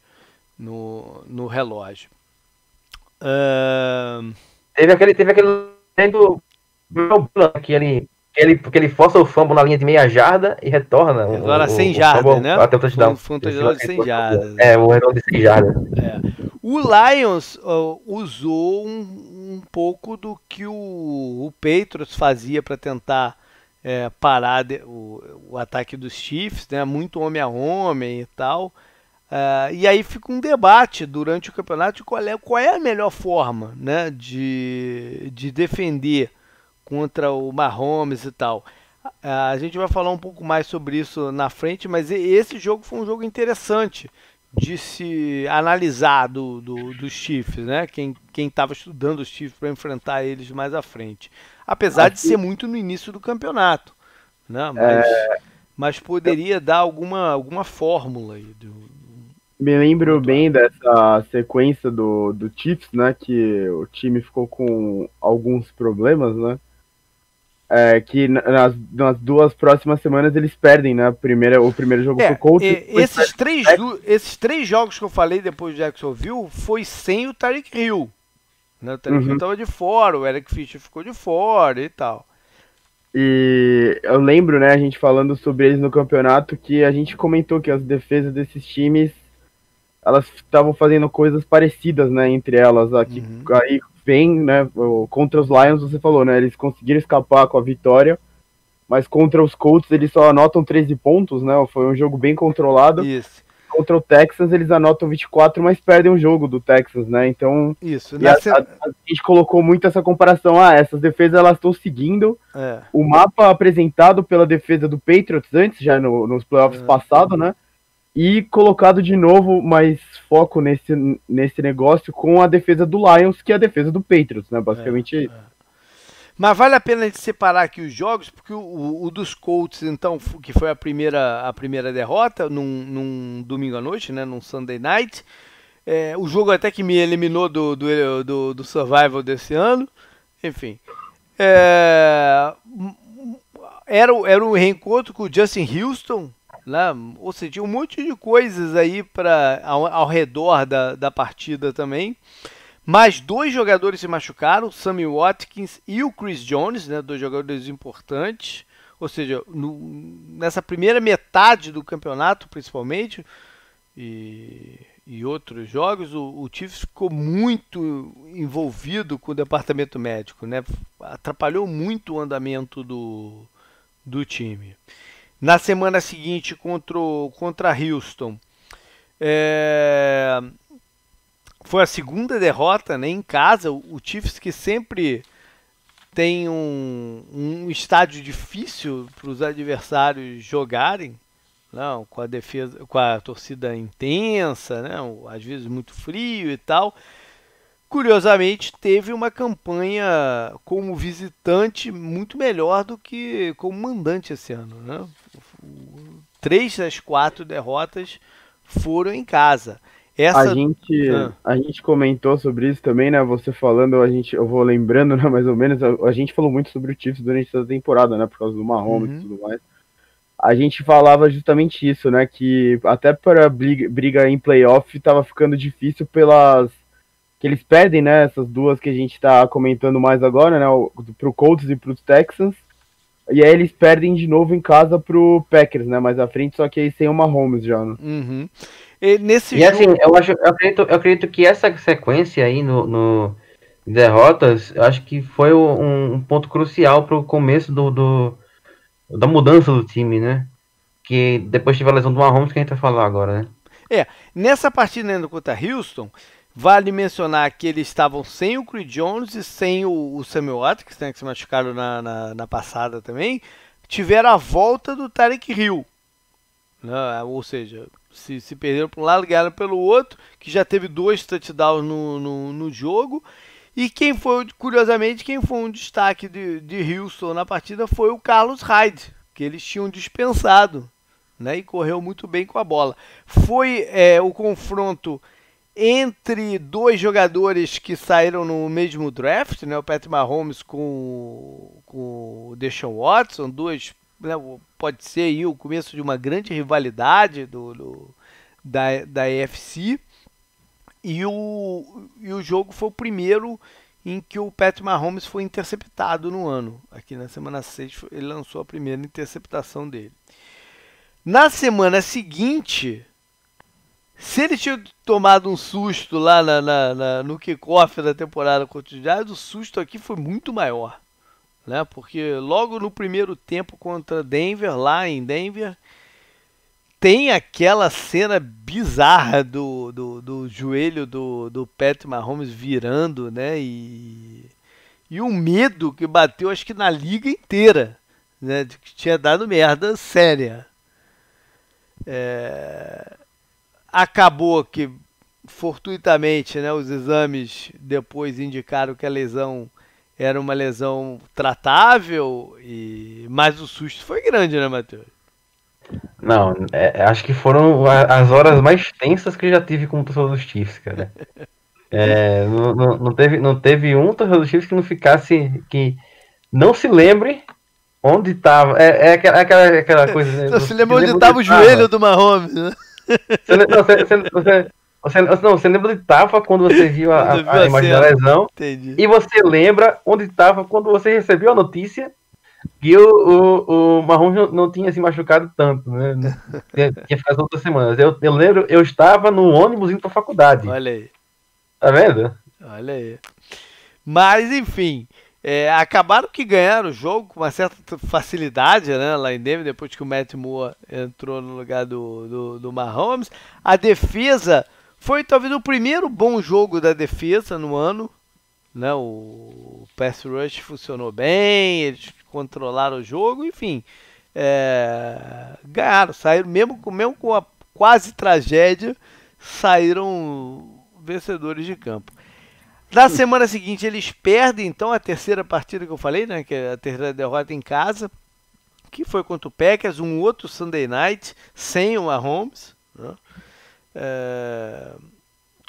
no, no relógio. Ahn, Teve aquele, teve aquele que ele, ele, que ele força o fumble na linha de meia jarda e retorna. Agora o- 100 o jardas, né? Até o touchdown. Foi um touchdown de 100 jardas. É, o retorno de 100 jardas. O Lions ó, usou um, um pouco do que o, o Patriots fazia para tentar é, parar de- o, o ataque dos Chiefs, né? muito homem a homem e tal. Ah, e aí fica um debate durante o campeonato de qual é, qual é a melhor forma né? de, de defender contra o Mahomes e tal. A gente vai falar um pouco mais sobre isso na frente, mas esse jogo foi um jogo interessante de se analisar do, do, dos Chiefs, né? Quem quem estava estudando os Chiefs para enfrentar eles mais à frente, apesar de ser muito no início do campeonato, né? Mas, mas poderia dar alguma alguma fórmula aí do, Me lembro bem dessa sequência do, do Chiefs, né? Que o time ficou com alguns problemas, né? É, que na- nas, nas duas próximas semanas eles perdem, né? Primeira, o primeiro jogo É, pro Colts. depois esses, três, esses três jogos que eu falei depois de Jacksonville foi sem o Tarek Hill. Né? O Tarek Uhum. Hill tava de fora, o Eric Fischer ficou de fora e tal. E eu lembro, né, a gente falando sobre eles no campeonato, que a gente comentou que as defesas desses times, elas estavam fazendo coisas parecidas, né, entre elas. Aqui, Uhum. Aí vem, né, contra os Lions, você falou, né, eles conseguiram escapar com a vitória, mas contra os Colts eles só anotam 13 pontos, né, foi um jogo bem controlado. Isso, Contra o Texas eles anotam 24, mas perdem o jogo do Texas, né, então... isso. a, se- a- a gente colocou muito essa comparação, ah, essas defesas elas estão seguindo é. o mapa apresentado pela defesa do Patriots antes, já no- nos playoffs É. passados, né? E colocado de novo mais foco nesse, nesse negócio com a defesa do Lions, que é a defesa do Patriots, né? Basicamente isso. Mas vale a pena a gente separar aqui os jogos, porque o, o- dos Colts, então, que foi a primeira, a primeira derrota, num, num domingo à noite, né, num Sunday Night. É, o jogo até que me eliminou do, do, do, do Survival desse ano. Enfim. É, era, o- era um reencontro com o Justin Houston, né? ou seja, um monte de coisas aí pra, ao, ao redor da, da partida também. Mais dois jogadores se machucaram, Sammy Watkins e o Chris Jones, né, dois jogadores importantes. Ou seja, no- nessa primeira metade do campeonato, principalmente, e, e outros jogos, o, o Chiefs ficou muito envolvido com o departamento médico, né? Atrapalhou muito o andamento do, do time. Na semana seguinte, contra, o- contra Houston, é, foi a segunda derrota né, em casa. O, o Chiefs que sempre tem um, um estádio difícil para os adversários jogarem, não, com a defesa, com a torcida intensa, né, às vezes muito frio e tal. Curiosamente, teve uma campanha como visitante muito melhor do que como mandante esse ano. Né? Três das quatro derrotas foram em casa. Essa, A gente, Ah. a gente comentou sobre isso também, né? Você falando, a gente, eu vou lembrando, né, mais ou menos, a, a gente falou muito sobre o Chiefs durante essa temporada, né? Por causa do Mahomes Uhum. e tudo mais. A gente falava justamente isso, né? Que até para briga, briga em playoff tava ficando difícil pelas que eles perdem, né, essas duas que a gente tá comentando mais agora, né, pro Colts e pros Texans. E aí eles perdem de novo em casa pro Packers, né, mais à frente, só que aí sem uma Holmes já, né. Uhum. E nesse E jogo. assim, eu acho, eu acredito, eu acredito que essa sequência aí no, no derrotas, eu acho que foi um, um ponto crucial pro começo do, do- da mudança do time, né? Que depois tive a lesão do Mahomes que a gente vai falar agora, né? Nessa partida ainda contra Houston, vale mencionar que eles estavam sem o Chris Jones e sem o, o Samuel Watkins, né, que se machucaram na, na, na passada também, tiveram a volta do Tarek Hill. né, Ou seja, se, se perderam para um lado, ganharam pelo outro, que já teve dois touchdowns no, no, no jogo. E quem foi, curiosamente, quem foi um destaque de, de Houston na partida foi o Carlos Hyde, que eles tinham dispensado né, e correu muito bem com a bola. Foi é, o confronto entre dois jogadores que saíram no mesmo draft, né, o Patrick Mahomes com, com o Deshaun Watson, dois, né, pode ser aí o começo de uma grande rivalidade do, do da, da EFC. E o, e o jogo foi o primeiro em que o Patrick Mahomes foi interceptado no ano. Aqui na semana 6 ele lançou a primeira interceptação dele. Na semana seguinte, se ele tinha tomado um susto lá na, na, na, no kickoff da temporada contra o susto aqui foi muito maior. Né? Porque logo no primeiro tempo contra Denver, lá em Denver, tem aquela cena bizarra do, do, do joelho do, do Pat Mahomes virando, né? E, e o medo que bateu, acho que na liga inteira, né? De que tinha dado merda séria. É, acabou que fortuitamente, né, os exames depois indicaram que a lesão era uma lesão tratável e mas o susto foi grande, né, Matheus? Não, é, acho que foram as horas mais tensas que eu já tive como torcedor dos Chiefs, cara. É, não, não, não teve, não teve um torcedor dos Chiefs que não ficasse, que não se lembre onde estava. É, é aquela, aquela, aquela coisa. né? Você se lembra onde estava o joelho do Mahomes, né? Você, não, você, você, você, não, você lembra onde estava quando você viu a, a, a a imagem da lesão. Entendi. E você lembra onde estava quando você recebeu a notícia que o, o, o não, não tinha se machucado tanto, né? Tinha, tinha ficado outras semanas. Eu, eu lembro, eu estava no ônibus indo pra faculdade. Olha aí. Tá vendo? Olha aí. Mas, enfim, é, acabaram que ganharam o jogo com uma certa facilidade, né? Lá em Denver, depois que o Matt Moore entrou no lugar do, do, do Mahomes. A defesa foi talvez o primeiro bom jogo da defesa no ano. Né? O pass rush funcionou bem, eles controlaram o jogo, enfim. é, ganharam, saíram, mesmo, mesmo com a quase tragédia, saíram vencedores de campo. Na semana seguinte eles perdem então a terceira partida que eu falei, né, que é a terceira derrota em casa, que foi contra o Packers, um outro Sunday Night sem o Mahomes. Né? É,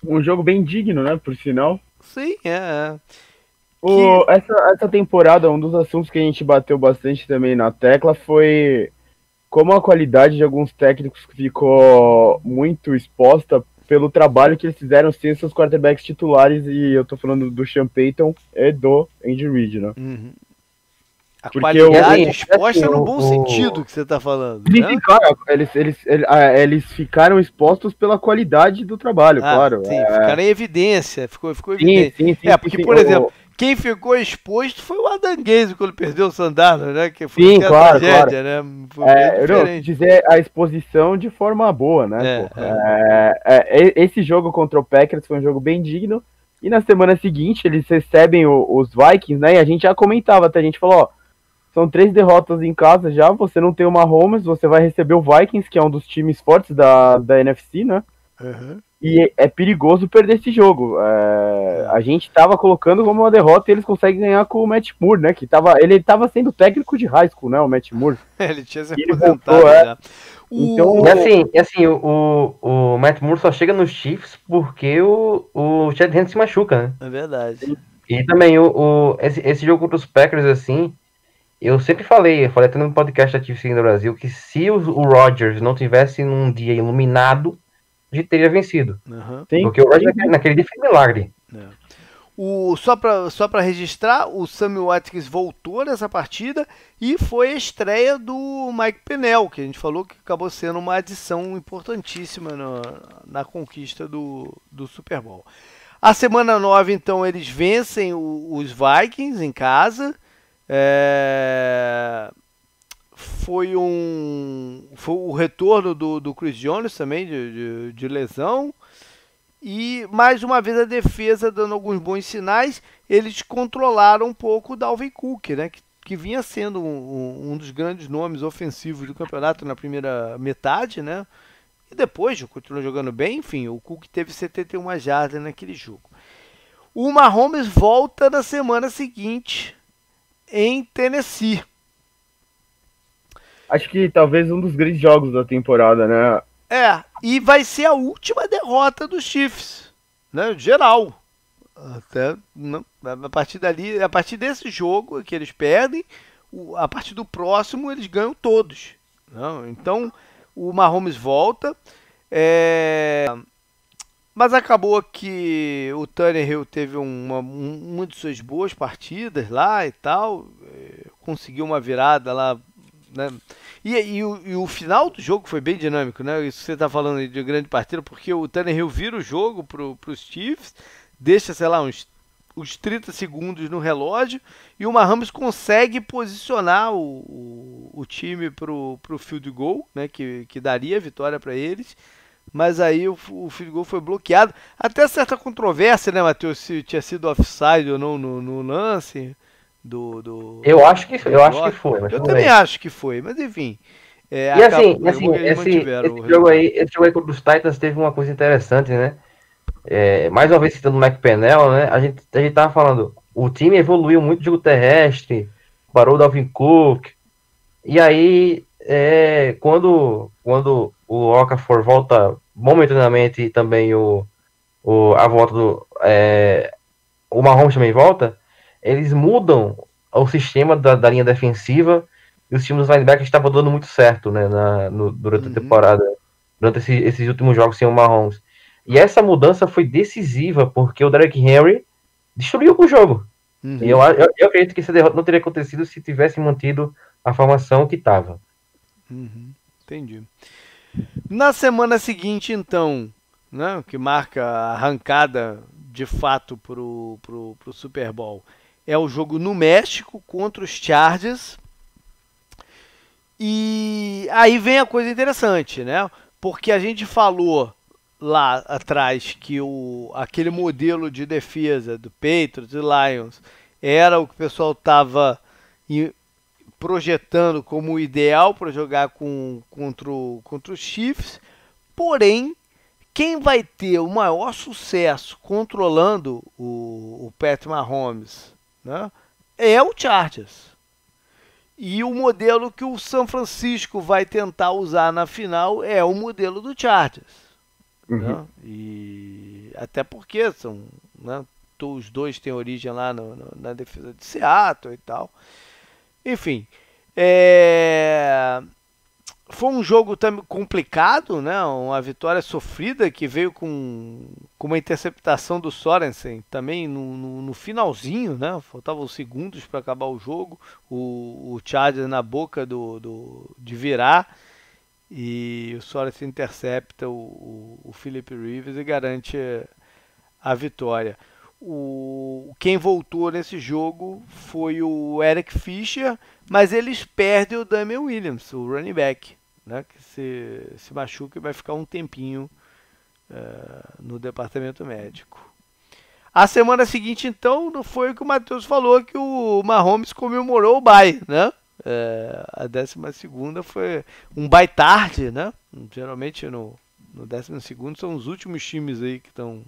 Um jogo bem digno, né, por sinal. Sim, é. é. O, essa, essa temporada, um dos assuntos que a gente bateu bastante também na tecla foi como a qualidade de alguns técnicos ficou muito exposta pelo trabalho que eles fizeram sem seus quarterbacks titulares, e eu tô falando do Sean Payton e do Andy Reid, né? Uhum. A Porque qualidade o- exposta assim, no bom o- sentido que você está falando. Eles Né? ficaram, eles, eles, eles, ah, eles ficaram expostos pela qualidade do trabalho, Ah, claro. sim, É, ficaram em evidência. Ficou, ficou sim, evidente. sim, sim, É, porque, sim, por exemplo, Quem ficou exposto foi o Adam Gaze quando perdeu o Sandalo, né? Que foi Sim, é claro, tragédia, né? Foi É, não, dizer a exposição de forma boa, né? É, pô? É, é, e- esse jogo contra o Packers foi um jogo bem digno. E na semana seguinte eles recebem o- os Vikings, né? E a gente já comentava até, a gente falou, ó, são três derrotas em casa já, você não tem uma Mahomes, você vai receber o Vikings, que é um dos times fortes da, da NFC, né? Uhum. E é perigoso perder esse jogo. É, a gente tava colocando como uma derrota e eles conseguem ganhar com o Matt Moore, né? Que tava, ele tava sendo técnico de high school, né? O Matt Moore. *laughs* Ele tinha se aposentado voltou, é. O... Então, E assim, e assim o, o, Matt Moore só chega nos Chiefs porque o, o Chad Henne se machuca, né? É verdade. E também o, o, esse, esse jogo contra os Packers, assim, eu sempre falei, eu falei até no podcast da Chiefs do Brasil, que se o, o Rodgers não tivesse num dia iluminado, teria vencido. Uhum. Porque o Rodgers naquele, naquele dia fez milagre. É. O, só para só registrar, o Sammy Watkins voltou nessa partida e foi a estreia do Mike Pennell, que a gente falou que acabou sendo uma adição importantíssima no, na conquista do, do Super Bowl. A semana 9, então, eles vencem o, os Vikings em casa. É, foi um foi o retorno do, do Chris Jones também de, de, de lesão. E mais uma vez a defesa dando alguns bons sinais, eles controlaram um pouco o Dalvin Cook, né? Que, que vinha sendo um, um, dos grandes nomes ofensivos do campeonato na primeira metade, né? E depois continuou jogando bem, enfim, o Cook teve 71 jardas naquele jogo. O Mahomes volta na semana seguinte em Tennessee. Acho que talvez um dos grandes jogos da temporada, né? É, e vai ser a última derrota dos Chiefs, né? Geral. Até a partir dali, a partir desse jogo que eles perdem, a partir do próximo eles ganham todos. Não? Então o Mahomes volta. É... Mas acabou que o Tannehill teve uma, uma de suas boas partidas lá e tal. É, conseguiu uma virada lá. Né? E, e, o, e, o, final do jogo foi bem dinâmico, né? Isso você está falando de grande partida, porque o Tannehill vira o jogo para os Chiefs, deixa, sei lá, uns, uns 30 segundos no relógio, e o Mahomes consegue posicionar o, o, o time para o field goal, né? Que, que daria vitória para eles. Mas aí o, o field goal foi bloqueado. Até certa controvérsia, né, Matheus? Se tinha sido offside ou não no, no lance do, do, Eu acho que, eu acho que foi. eu também bem. acho que foi, mas enfim. É, e assim, assim esse, esse jogo aí, esse jogo aí contra os Titans teve uma coisa interessante, né? É, mais uma vez citando o McPenel, né? A gente, a gente tava falando, o time evoluiu muito no jogo terrestre, parou o Dalvin Cook. E aí, é, quando, quando o Okafor volta momentaneamente e também o, o, a volta do. É, o Mahomes também volta, eles mudam o sistema da, da linha defensiva e os times dos linebackers estavam dando muito certo né, na, no, durante uhum. a temporada, durante esse, esses últimos jogos sem o Mahomes. E essa mudança foi decisiva, porque o Derek Henry destruiu o jogo. Uhum. E eu, eu, eu, acredito que essa derrota não teria acontecido se tivesse mantido a formação que estava. Uhum. Entendi. Na semana seguinte, então, né, que marca a arrancada de fato para o Super Bowl, é o jogo no México contra os Chargers. E aí vem a coisa interessante, né? Porque a gente falou lá atrás que o, aquele modelo de defesa do Patriots e Lions era o que o pessoal estava projetando como ideal para jogar com, contra, o, contra os Chiefs. Porém, quem vai ter o maior sucesso controlando o, o Pat Mahomes né, é o Chargers. E o modelo que o São Francisco vai tentar usar na final é o modelo do Chargers. Uhum. Né? E até porque são, né, os dois têm origem lá no, no, na defesa de Seattle e tal. Enfim, é... Foi um jogo complicado, né? Uma vitória sofrida que veio com, com uma interceptação do Sorensen também no, no, no finalzinho, né? Faltavam segundos para acabar o jogo. O, o na boca do, do, de virar e o Sorensen intercepta o, o, o Philip Rivers e garante a vitória. O, quem voltou nesse jogo foi o Eric Fischer, mas eles perdem o Damian Williams, o running back, né, que se, se machuca e vai ficar um tempinho uh, no departamento médico. A semana seguinte, então, foi o que o Matheus falou, que o Mahomes comemorou o bye, né? É, a décima segunda foi um bye tarde, né? Geralmente no, no décimo segundo são os últimos times aí que estão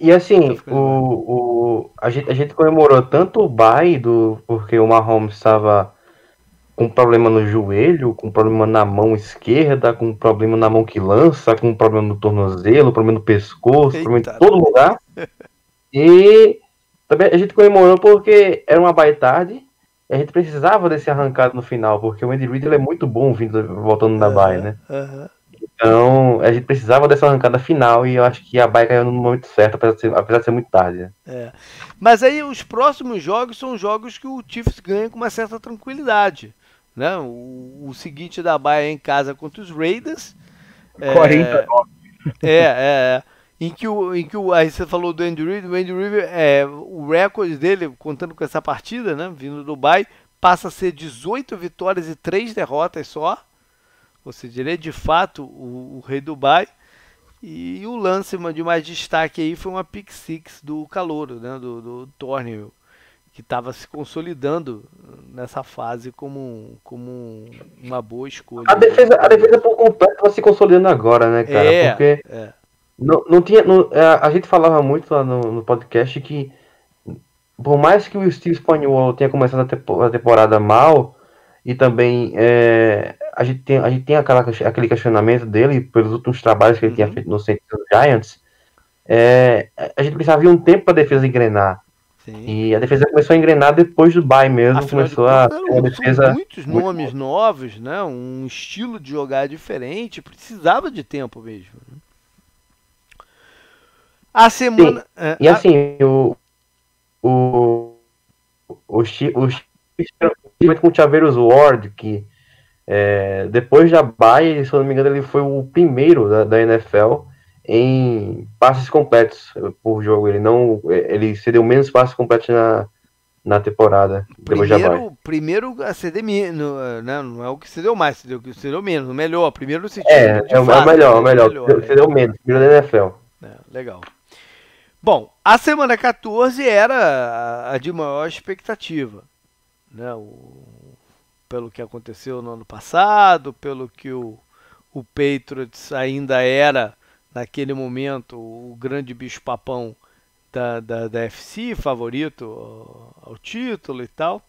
e assim, o, o, a, gente, a gente comemorou tanto o bye do, porque o Mahomes estava com problema no joelho, com problema na mão esquerda, com problema na mão que lança, com problema no tornozelo, problema no pescoço, Eita. problema em todo lugar. *laughs* e também a gente comemorou porque era uma bye tarde, a gente precisava desse arrancado no final, porque o Andy Reid é muito bom vindo, voltando da uhum, bye, né? Uhum. Então, a gente precisava dessa arrancada final e eu acho que a Bahia caiu no momento certo, apesar de ser, apesar de ser muito tarde. É. Mas aí os próximos jogos são jogos que o Chiefs ganha com uma certa tranquilidade. Né? O, o seguinte da Bahia é em casa contra os Raiders. 49. É, é, é. Em que, o, em que o, aí você falou do Andy Reid, o Andy Reid, é, o recorde dele, contando com essa partida, né, vindo do Dubai, passa a ser 18 vitórias e 3 derrotas só. Ou seja, ele é de fato o, o rei do Dubai. E o lance de mais destaque aí foi uma pick six do Calouro, né, do, do Tornio, que estava se consolidando nessa fase como, como uma boa escolha. A defesa, a defesa por completo está se consolidando agora, né, cara? É, Porque é. não, não tinha. Não, é, a gente falava muito lá no, no podcast que por mais que o Steve Spaniel tenha começado a temporada mal, e também é, a gente tem, a gente tem aquela, aquele questionamento dele pelos últimos trabalhos que ele tinha Uhum. feito no Saints Giants, é, a gente precisava de um tempo para a defesa engrenar. Sim. E a defesa começou a engrenar depois do bye mesmo, Afinal de começou a contas, uma são defesa. muitos muito nomes novos, né? Um estilo de jogar diferente, precisava de tempo mesmo. né? A semana. é, E a- assim, o. O. O, Chi- o, Chiefs, principalmente com o Chaveiros Ward, que é, depois da Baia, se eu não me engano, ele foi o primeiro da, da NFL em passes completos por jogo. Ele não. Ele cedeu menos passes completos na, na temporada. Primeiro, primeiro a ceder menos, né? Não é o que cedeu mais, cedeu cedeu menos. O melhor, primeiro no sentido. É, é, o- é fato, melhor, né? o melhor. né? Cedeu menos, primeiro da NFL. É, legal. Bom, a semana 14 era a- a de maior expectativa. Né? O- pelo que aconteceu no ano passado, pelo que o, o Patriots ainda era, naquele momento, o grande bicho-papão da, da, da FC, favorito ao, ao título e tal.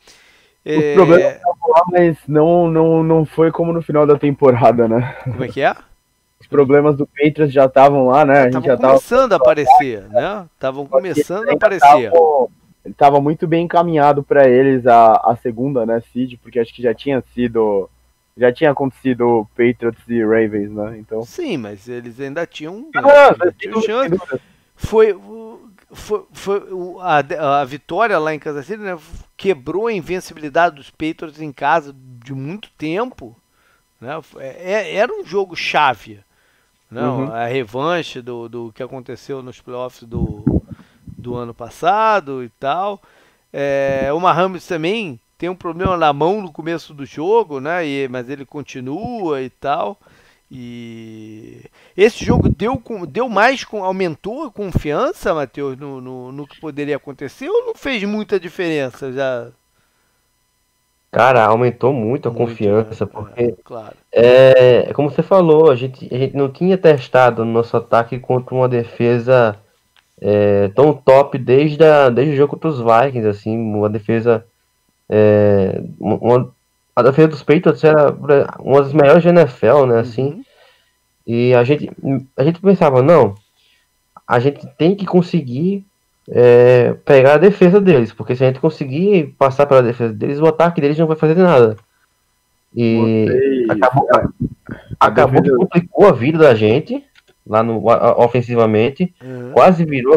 É, problemas estavam lá, mas não, não, não foi como no final da temporada, né? como é que é? Os problemas do Patriots já estavam lá, né? Estavam tava. começando a aparecer, né? Estavam começando a aparecer. tavam- Ele tava muito bem encaminhado para eles a, a segunda, né, seed, porque acho que já tinha sido já tinha acontecido Patriots e Ravens, né? Então, Sim, mas eles ainda tinham, Ah, ainda tinham chance. Foi, foi, foi a, a vitória lá em Kansas City né, quebrou a invencibilidade dos Patriots em casa de muito tempo. Né? Foi- é- era um jogo chave. Não, Uhum. A revanche do, do que aconteceu nos playoffs do, do ano passado e tal. É, o Mahomes também tem um problema na mão no começo do jogo, né? E, mas ele continua e tal. E esse jogo deu, deu mais, aumentou a confiança, Matheus, no, no, no que poderia acontecer ou não fez muita diferença já? Cara, aumentou muito a Muito, confiança, né? porque É, claro. É, como você falou, a gente, a gente não tinha testado o nosso ataque contra uma defesa é, tão top desde, a, desde o jogo contra os Vikings, assim, uma defesa. é, uma, a defesa dos Patriots era uma das melhores da NFL, né, assim, Uhum. e a gente, a gente pensava, não, a gente tem que conseguir é, pegar a defesa deles, porque se a gente conseguir passar pela defesa deles, o ataque deles não vai fazer nada. E Vocês- acabou, a acabou que complicou a vida da gente lá no ofensivamente, Uhum. quase virou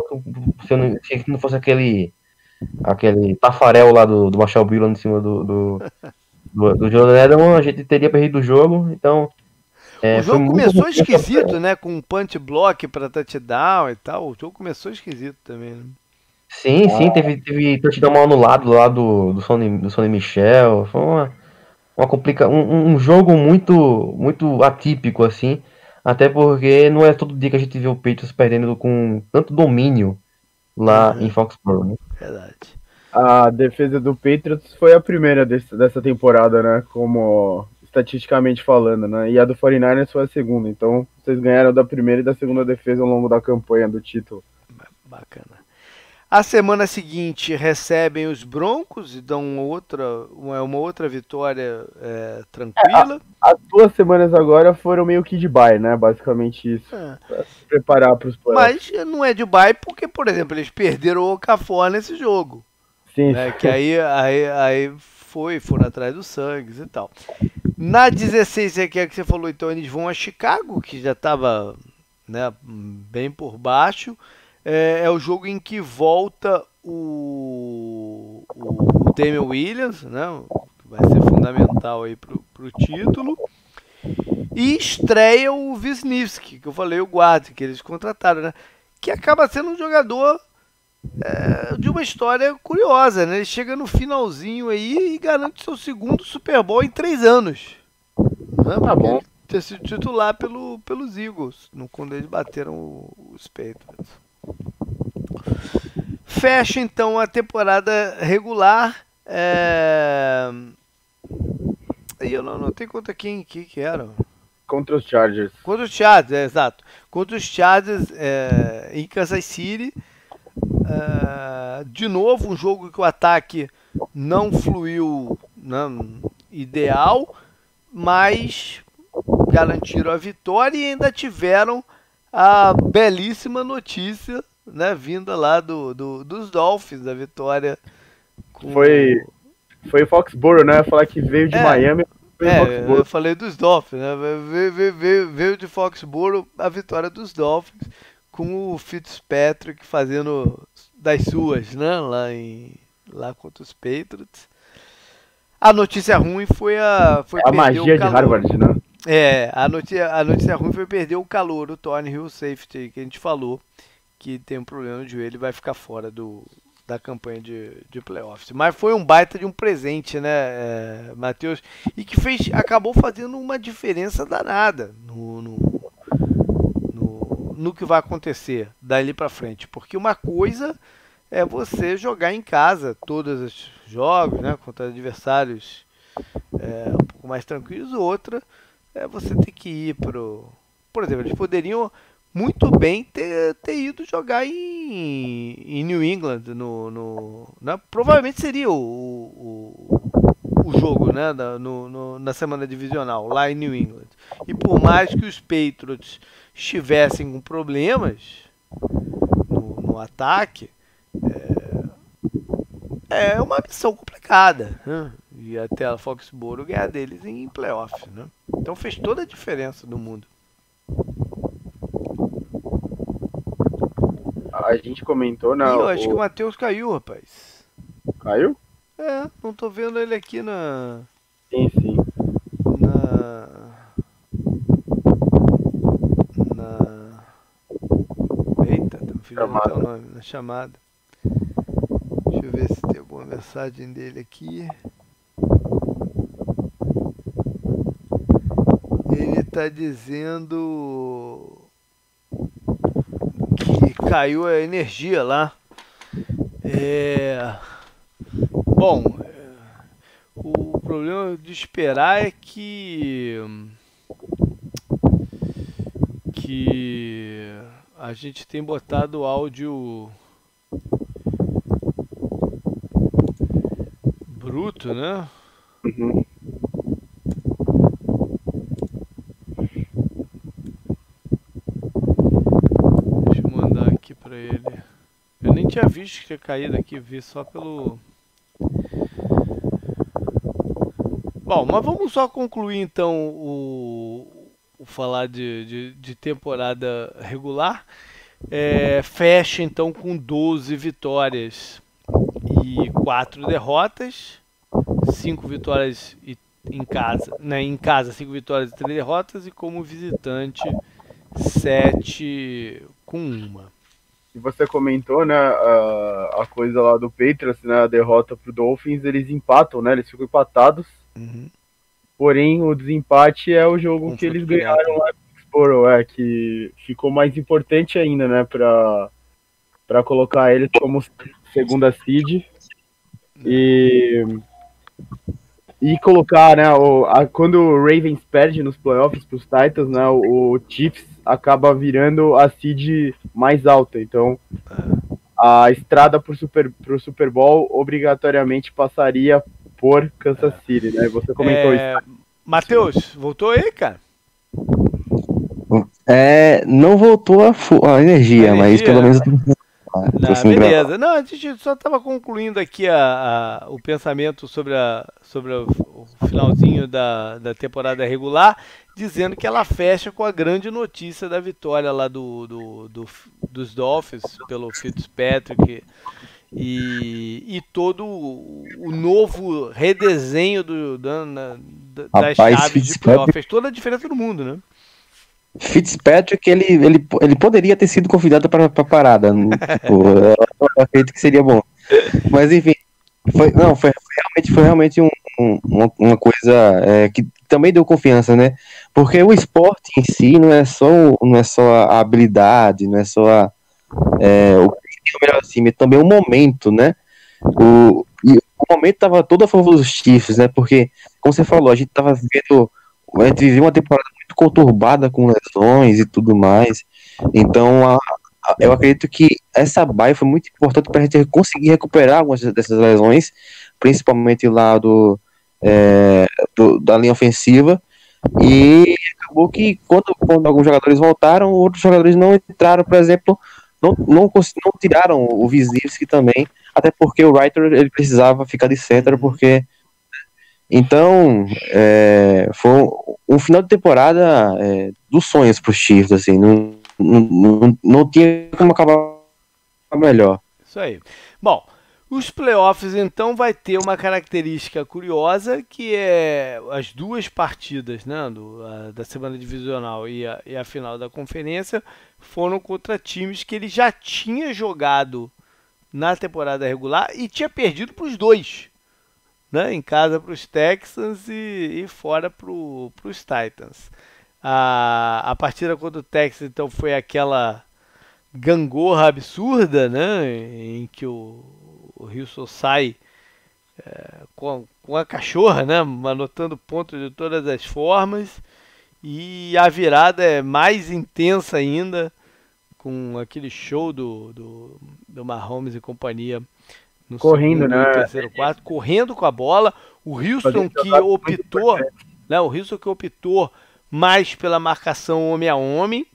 se, não, se não fosse aquele aquele tafarel lá do, do Marshall Billan em cima do do, *laughs* do, do Jordan Edelman, a gente teria perdido o jogo, então é, o jogo começou esquisito, né? Com um punch block para touchdown e tal. O jogo começou esquisito também. Né? Sim, sim, teve, teve touchdown mal anulado lá do, do, Sonny, do Sonny Michel. Foi uma, uma complica um, um jogo muito, muito atípico, assim. Até porque não é todo dia que a gente vê o Patriots perdendo com tanto domínio lá Uhum. em Foxborough. Né? Verdade. A defesa do Patriots foi a primeira desse- dessa temporada, né? Como estatisticamente falando, né? E a do 49ers foi a segunda. Então, vocês ganharam da primeira e da segunda defesa ao longo da campanha do título. Bacana. A semana seguinte recebem os Broncos e dão uma outra, uma, uma outra vitória é, tranquila. As duas semanas agora foram meio que de bye, né? Basicamente isso. É. Se preparar para os playoffs. Mas não é de bye porque, por exemplo, eles perderam o Okafor nesse jogo. Sim, né? Que aí, aí, aí foi, foram atrás do Sangues e tal. Na 16 é que, é que você falou, então eles vão a Chicago, que já estava né, bem por baixo. É, é, o jogo em que volta o, o, Damian Williams, né, que vai ser fundamental aí pro, pro título. E estreia o Wisniewski, que eu falei, o guarda, que eles contrataram, né? Que acaba sendo um jogador é, de uma história curiosa, né? Ele chega no finalzinho aí e garante seu segundo Super Bowl em três anos. Né? Tá bom. Ter sido titular pelo, pelos Eagles, no, quando eles bateram os Patriots. Fecha então a temporada regular. É... E eu não anotei contra quem que, que era. Contra os Chargers. Contra os Chargers, é, exato. Contra os Chargers é, em Kansas City. Uh, de novo, um jogo que o ataque não fluiu não, né, ideal, mas garantiram a vitória e ainda tiveram a belíssima notícia né, vinda lá do, do dos Dolphins, a vitória. Com... Foi, foi Foxborough, né? Falar que veio de é, Miami. É, eu falei dos Dolphins, né? Veio, veio, veio, veio de Foxborough a vitória dos Dolphins com o Fitzpatrick fazendo das suas, né? Lá, em, lá contra os Patriots. A notícia ruim foi a. Foi a magia de Harvard, né? É, a notícia, a notícia ruim foi perder o calor, o Tony Hill Safety, que a gente falou, que tem um problema no joelho e vai ficar fora do, da campanha de, de playoffs. Mas foi um baita de um presente, né, é, Matheus? E que fez, acabou fazendo uma diferença danada no, no, no, no que vai acontecer dali para frente. Porque uma coisa é você jogar em casa todos os jogos, né, contra adversários é, um pouco mais tranquilos. Outra é você ter que ir pro, por exemplo, eles poderiam muito bem ter, ter ido jogar em, em New England. No, no né? Provavelmente seria o, o, o jogo né? na, no, no, na semana divisional, lá em New England. E por mais que os Patriots estivessem com problemas no, no ataque, é, é uma missão complicada. Né? E até a Foxborough ganhar deles em playoffs. Né? Então fez toda a diferença no mundo. a gente comentou na. eu acho o... que o Matheus caiu, rapaz. Caiu? É, não tô vendo ele aqui na. Sim, sim. Na. Na. Eita, tá filhando o nome, na chamada. Deixa eu ver se tem alguma mensagem dele aqui. Ele tá dizendo caiu a energia lá. É... Bom, o problema de esperar é que que a gente tem botado áudio bruto, né? Uhum. Tinha visto que tinha caído aqui, vi só pelo. Bom, mas vamos só concluir então o, o falar de, de, de, temporada regular. É, fecha então com 12 vitórias e 4 derrotas, 5 vitórias em casa, né, em casa 5 vitórias e 3 derrotas e como visitante 7 com uma você comentou, né, a, a coisa lá do Patriots, né, a derrota pro Dolphins, eles empatam, né, eles ficam empatados. Uhum. Porém, o desempate é o jogo que eles ganharam lá com Sporo, é, que ficou mais importante ainda, né, pra, pra colocar eles como segunda seed. E, e colocar, né, o, a, quando o Ravens perde nos playoffs pros Titans, né, o, o Chiefs acaba virando a seed mais alta. Então, a estrada para o Super, pro Super Bowl obrigatoriamente passaria por Kansas City, né? Você comentou é... isso. Matheus, voltou aí, cara? É, não voltou a, a energia, a mas energia, pelo menos Não, assim, beleza. Não, a gente só estava concluindo aqui a, a- o pensamento sobre, a, sobre o finalzinho da, da temporada regular, dizendo que ela fecha com a grande notícia da vitória lá do, do, do- dos Dolphins pelo Fitzpatrick e, e todo o, novo redesenho do, da, da- das Rapaz, chaves de playoff. Fez toda a diferença do mundo, né? Fitzpatrick, ele, ele, ele poderia ter sido convidado para a parada. tipo, *laughs* eu acredito que seria bom. Mas enfim, foi, não, foi, foi realmente, foi realmente um- um- uma, coisa é, que também deu confiança, né? Porque o esporte em si não é só, não é só a habilidade, não é só a, é, o o melhor time, é também o momento, né? O, o momento estava todo a favor dos Chiefs, né? Porque, como você falou, a gente tava vendo, a gente viveu uma temporada conturbada com lesões e tudo mais. Então, a- a- eu acredito que essa bye foi muito importante para a gente conseguir recuperar algumas dessas lesões, principalmente lá do, é, do- da linha ofensiva. E acabou que quando, quando alguns jogadores voltaram, outros jogadores não entraram, por exemplo, não, não, não tiraram o Wisniewski também, até porque o Writer ele precisava ficar de center, porque então é, foi um, final de temporada é, dos sonhos para os Chiefs, assim, não, não, não, não tinha como acabar melhor. Isso aí. Bom, os playoffs então vai ter uma característica curiosa que é as duas partidas né, do, a- da semana divisional e a, e a final da conferência foram contra times que ele já tinha jogado na temporada regular e tinha perdido para os dois. Né, em casa para os Texans e, e fora para os Titans. A, a partida contra o Texans então foi aquela gangorra absurda, né? Em que o, o sai é, com, com a cachorra, né? Anotando pontos de todas as formas. E a virada é mais intensa ainda com aquele show do, do, do Mahomes e companhia no Correndo, segundo né? terceiro quarto, correndo com a bola. O Houston que optou, né? O Houston que optou mais pela marcação homem a homem,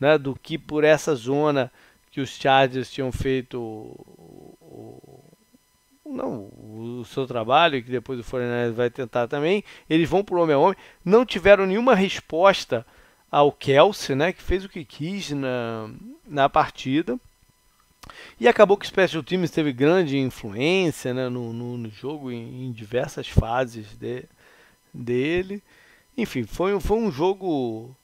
né, do que por essa zona que os Chargers tinham feito o, o- não, o seu trabalho, que depois o 49 vai tentar também. Eles vão para o homem a homem. Não tiveram nenhuma resposta ao Kelsey, né, que fez o que quis na, na partida. E acabou que o Special Teams teve grande influência né, no, no, no jogo em, em diversas fases de- dele. Enfim, foi, um- foi um jogo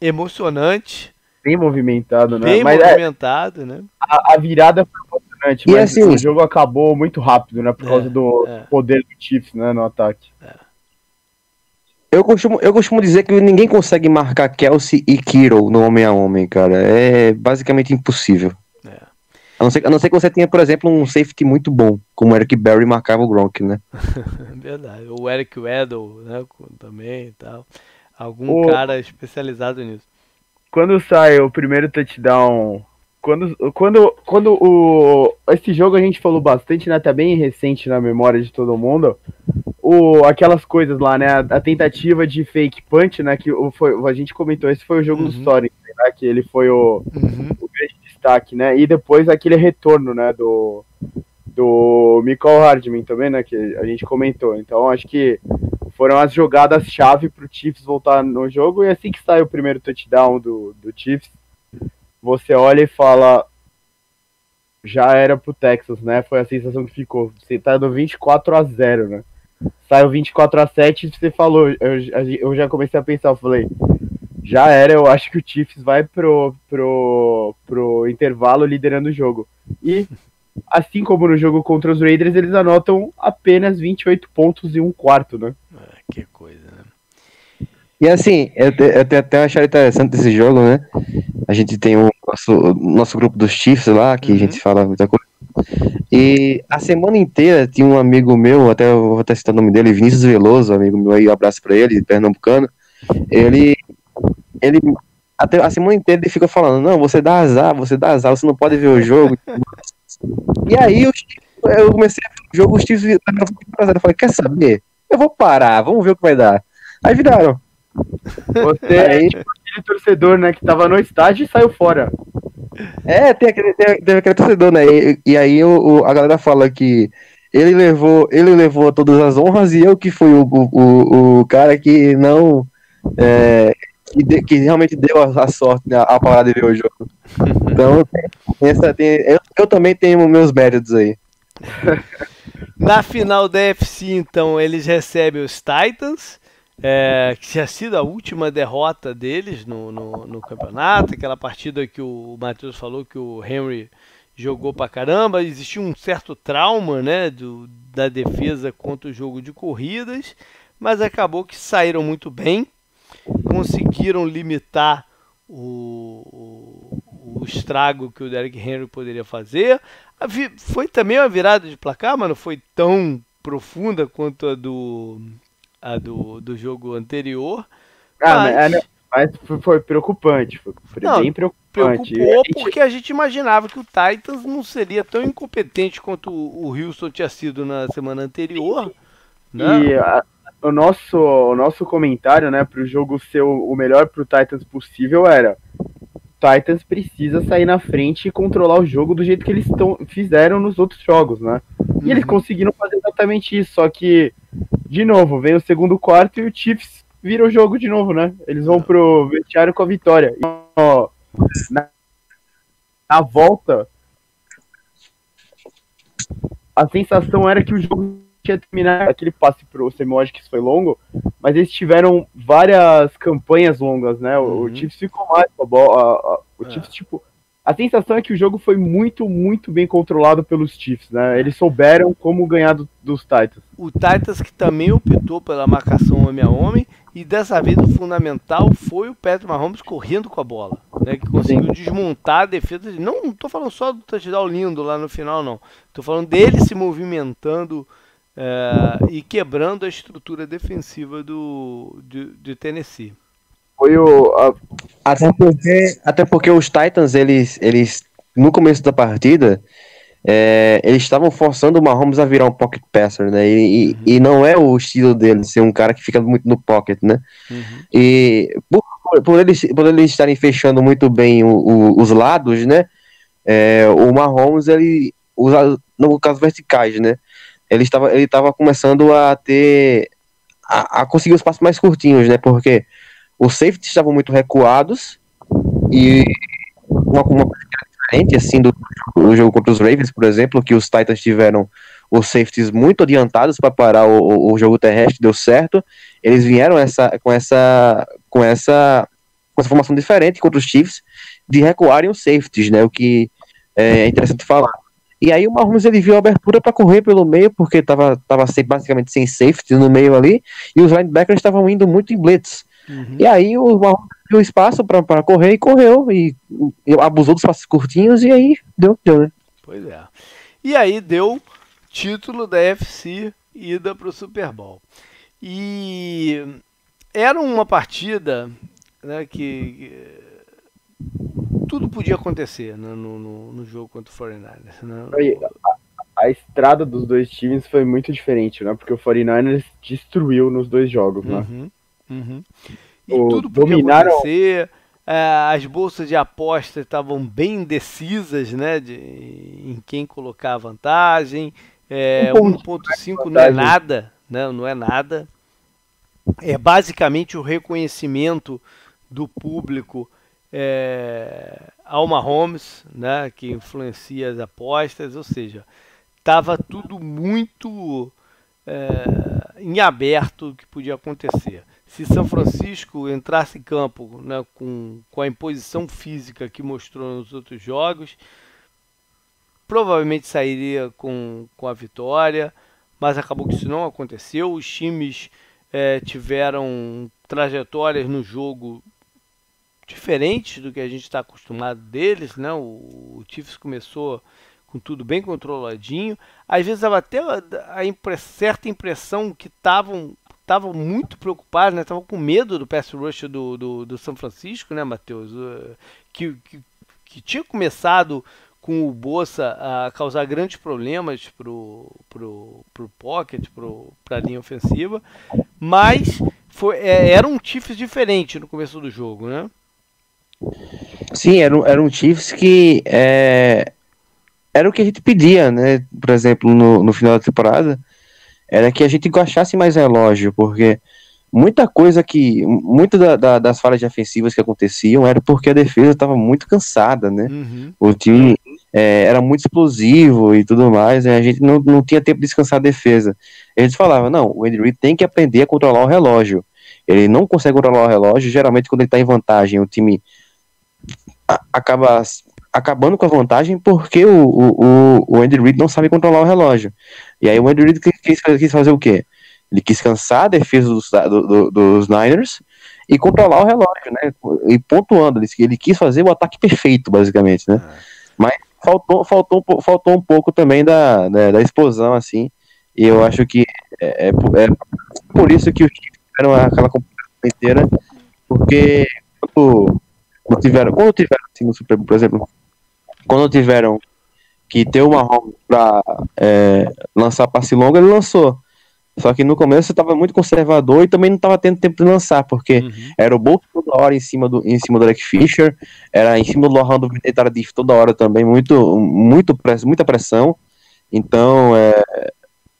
emocionante, Bem movimentado, né? bem Mas é, movimentado, né? a, a virada foi emocionante, E mas assim, o jogo acabou muito rápido, né? Por É, causa do é. poder do Chiefs, né? No ataque. Eu costumo, eu costumo dizer que ninguém consegue marcar Kelsey e Kittle no homem a homem, cara. É basicamente impossível. A não, ser, a não ser que você tenha, por exemplo, um safety muito bom, como o Eric Berry marcava o Gronk, né? *laughs* Verdade. O Eric Weddle, né? Também e tal. Algum O- cara especializado nisso. Quando sai o primeiro touchdown. Quando, quando, quando o. Esse jogo a gente falou bastante, né? Tá bem recente na memória de todo mundo. O, aquelas coisas lá, né? A, a tentativa de fake punch, né? Que o, foi, a gente comentou, esse foi o jogo do Uhum. Soren, né? Que ele foi o, Uhum. o grande destaque, né? E depois aquele retorno, né? Do, do Michael Hardman também, né? Que a gente comentou. Então acho que foram as jogadas-chave pro Chiefs voltar no jogo. E assim que sai o primeiro touchdown do, do Chiefs, você olha e fala. Já era pro Texas, né? Foi a sensação que ficou. Você tá no 24 a 0 né? Saiu 24 a 7 e você falou. Eu, eu já comecei a pensar, eu falei. Já era, eu acho que o Chiefs vai pro, pro, pro intervalo liderando o jogo. E, assim como no jogo contra os Raiders, eles anotam apenas 28 pontos e um quarto, né? Ah, que coisa, né? E assim, eu, te- eu tenho até achado interessante desse jogo, né? A gente tem o nosso, o nosso grupo dos Chiefs lá, que Uhum. a gente fala muita coisa. E a semana inteira tinha um amigo meu, até eu vou até citar o nome dele, Vinícius Veloso, amigo meu aí, um abraço pra ele, pernambucano. Ele, ele, até a semana inteira ele fica falando, não, você dá azar, você dá azar, você não pode ver o jogo. e aí eu, eu comecei a ver o jogo, os Chiefs viraram 24 a 0. Eu falei, quer saber? Eu vou parar, vamos ver o que vai dar. Aí viraram. Você é tipo aquele torcedor, né, que tava no estádio e saiu fora. É, tem aquele, tem, tem aquele torcedor, né? E, e aí o, o, a galera fala que ele levou, ele levou todas as honras e eu que fui o, o, o cara que não. É, que, de, que, realmente deu a, a sorte né, a parar de ver o jogo. Então, essa, tem, eu, eu também tenho meus méritos aí. *laughs* Na final da FC, então, eles recebem os Titans, é, que tinha sido a última derrota deles no, no, no, campeonato, aquela partida que o Matheus falou que o Henry jogou pra caramba, existia um certo trauma né, do, da defesa contra o jogo de corridas, mas acabou que saíram muito bem, conseguiram limitar o, o, o estrago que o Derek Henry poderia fazer. Foi também uma virada de placar, mas não foi tão profunda quanto a do, a do, do jogo anterior. Ah, mas, mas foi preocupante, foi não, bem preocupante. Preocupou porque a gente imaginava que o Titans não seria tão incompetente quanto o Houston tinha sido na semana anterior. Né? E a, o, nosso, o nosso comentário, né, para o jogo ser o, o melhor para o Titans possível era Titans precisa sair na frente e controlar o jogo do jeito que eles tão, fizeram nos outros jogos, né? E eles uhum. conseguiram fazer exatamente isso, só que, de novo, vem o segundo quarto e o Chiefs vira o jogo de novo, né? Eles vão pro vestiário com a vitória. E, ó, na, na volta, a sensação era que o jogo tinha terminado aquele passe pro Semioge que foi longo, mas eles tiveram várias campanhas longas, né? O, uhum. Chiefs ficou mais com a bola. O é. Chiefs, tipo. A sensação é que o jogo foi muito, muito bem controlado pelos Chiefs, né? Eles souberam como ganhar do, dos Titans. O Titans que também optou pela marcação homem a homem e dessa vez o fundamental foi o Patrick Mahomes correndo com a bola, né? Que conseguiu Sim. desmontar a defesa. Não, não tô falando só do touchdown lindo lá no final, não. Tô falando dele se movimentando é, e quebrando a estrutura defensiva do, de, de Tennessee. Foi o, a... até, porque, até porque os Titans, eles, eles no começo da partida, é, eles estavam forçando o Mahomes a virar um pocket passer, né? E, uhum. e, não é o estilo dele ser um cara que fica muito no pocket, né? Uhum. E por, por, eles, por eles estarem fechando muito bem o, o, os lados, né? É, o Mahomes, ele usa, no caso, verticais, né? Ele estava ele estava começando a ter a, a, conseguir os passos mais curtinhos, né? Porque os safeties estavam muito recuados e uma, uma coisa diferente assim do, do, jogo contra os Ravens, por exemplo, que os Titans tiveram os safeties muito adiantados para parar o, o, jogo terrestre, deu certo. Eles vieram essa com essa com essa com essa formação diferente contra os Chiefs de recuarem os safeties, né? O que é interessante falar. E aí o Mahomes ele viu a abertura para correr pelo meio, porque estava tava basicamente sem safety no meio ali, e os linebackers estavam indo muito em blitz. Uhum. E aí o Mahomes viu espaço para correr e correu, e, e, abusou dos passos curtinhos, e aí deu, deu, né? Pois é. E aí deu título da FC ida para o Super Bowl. E era uma partida né, que tudo podia acontecer né, no, no, no, jogo contra o 49ers. Né? A, a, estrada dos dois times foi muito diferente, né? Porque o 49ers destruiu nos dois jogos, né? Uhum, uhum. E o, tudo podia dominaram... acontecer. É, as bolsas de aposta estavam bem indecisas, né? De, em quem colocar a vantagem. É, 1.5 não é nada, né? Não é nada. É basicamente o reconhecimento do público é, Alma Holmes, né, que influencia as apostas, ou seja, estava tudo muito é, em aberto o que podia acontecer. Se São Francisco entrasse em campo né, com, com a imposição física que mostrou nos outros jogos, provavelmente sairia com, com a vitória, mas acabou que isso não aconteceu. Os times é, tiveram trajetórias no jogo diferentes do que a gente está acostumado deles, né? O, o Chiefs começou com tudo bem controladinho. Às vezes dava até a, a certa impressão que estavam estavam muito preocupados, né? Estavam com medo do pass rush do, do, do São Francisco, né, Matheus? Uh, que, que, que, tinha começado com o Bolsa a causar grandes problemas pro, pro, pro pocket, pro, pra linha ofensiva, mas foi, é, era um Chiefs diferente no começo do jogo, né? Sim, era um, era um Chiefs que é, era o que a gente pedia, né? Por exemplo, no, no final da temporada, era que a gente gastasse mais relógio, porque muita coisa que. Muitas da, da, das falhas defensivas que aconteciam era porque a defesa estava muito cansada, né? Uhum. O time é, era muito explosivo e tudo mais, né? a gente não, não tinha tempo de descansar a defesa. A gente falava, não, o Andy Reid tem que aprender a controlar o relógio. Ele não consegue controlar o relógio, geralmente quando ele está em vantagem, o time acaba acabando com a vantagem porque o, o, o Andy Reid não sabe controlar o relógio. E aí o Andy Reid quis, quis- fazer o quê? Ele quis cansar a defesa dos, do- do- dos Niners e controlar o relógio, né? E pontuando, ele, ele quis fazer o ataque perfeito, basicamente, né? Mas faltou, faltou, um faltou um pouco também da, da, da explosão, assim. E eu acho que é, é por- é por isso que os Chiefs tiveram aquela competição inteira, porque quando, quando tiveram, quando tiveram assim, no Super Bowl, por exemplo, quando tiveram que ter uma Mahomes para lançar passe longo, ele lançou. Só que no começo estava muito conservador e também não estava tendo tempo de lançar, porque Uhum. era o Bolt toda hora em cima do, em cima do Derek Fisher, era em cima do Lohan do Tardif toda hora também, muito, muito muita pressão. Então, é,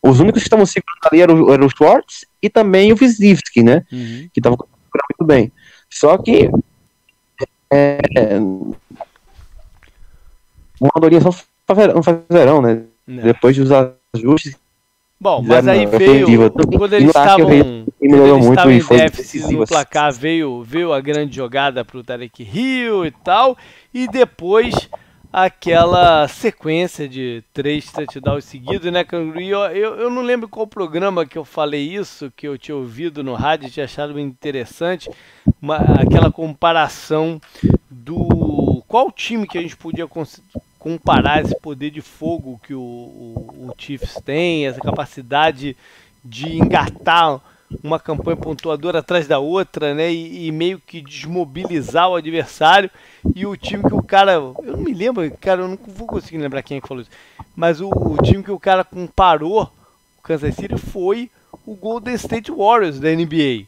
os únicos que estavam segurando ali eram, o- eram o Schwartz e também o Wisniewski, né? Uhum. Que estavam muito bem. Só que é, uma andorinha só faz verão- não faz verão, né? Né. Depois dos ajustes, Bom, mas aí veio. Quando eles no estavam. Quando eles muito estavam em déficit no placar, veio, veio a grande jogada pro Tarek Hill e tal. E depois aquela sequência de três touchdowns seguidos, né, Canguru? E Eu, eu, não lembro qual programa que eu falei isso, que eu tinha ouvido no rádio tinha achado interessante, uma, aquela comparação do. Qual time que a gente podia comparar esse poder de fogo que o, o, o Chiefs tem, essa capacidade de engatar uma campanha pontuadora atrás da outra, né? E, e meio que desmobilizar o adversário. E o time que o cara. Eu não me lembro, cara, eu não vou conseguir lembrar quem é que falou isso. Mas o, o time que o cara comparou o Kansas City foi o Golden State Warriors da NBA.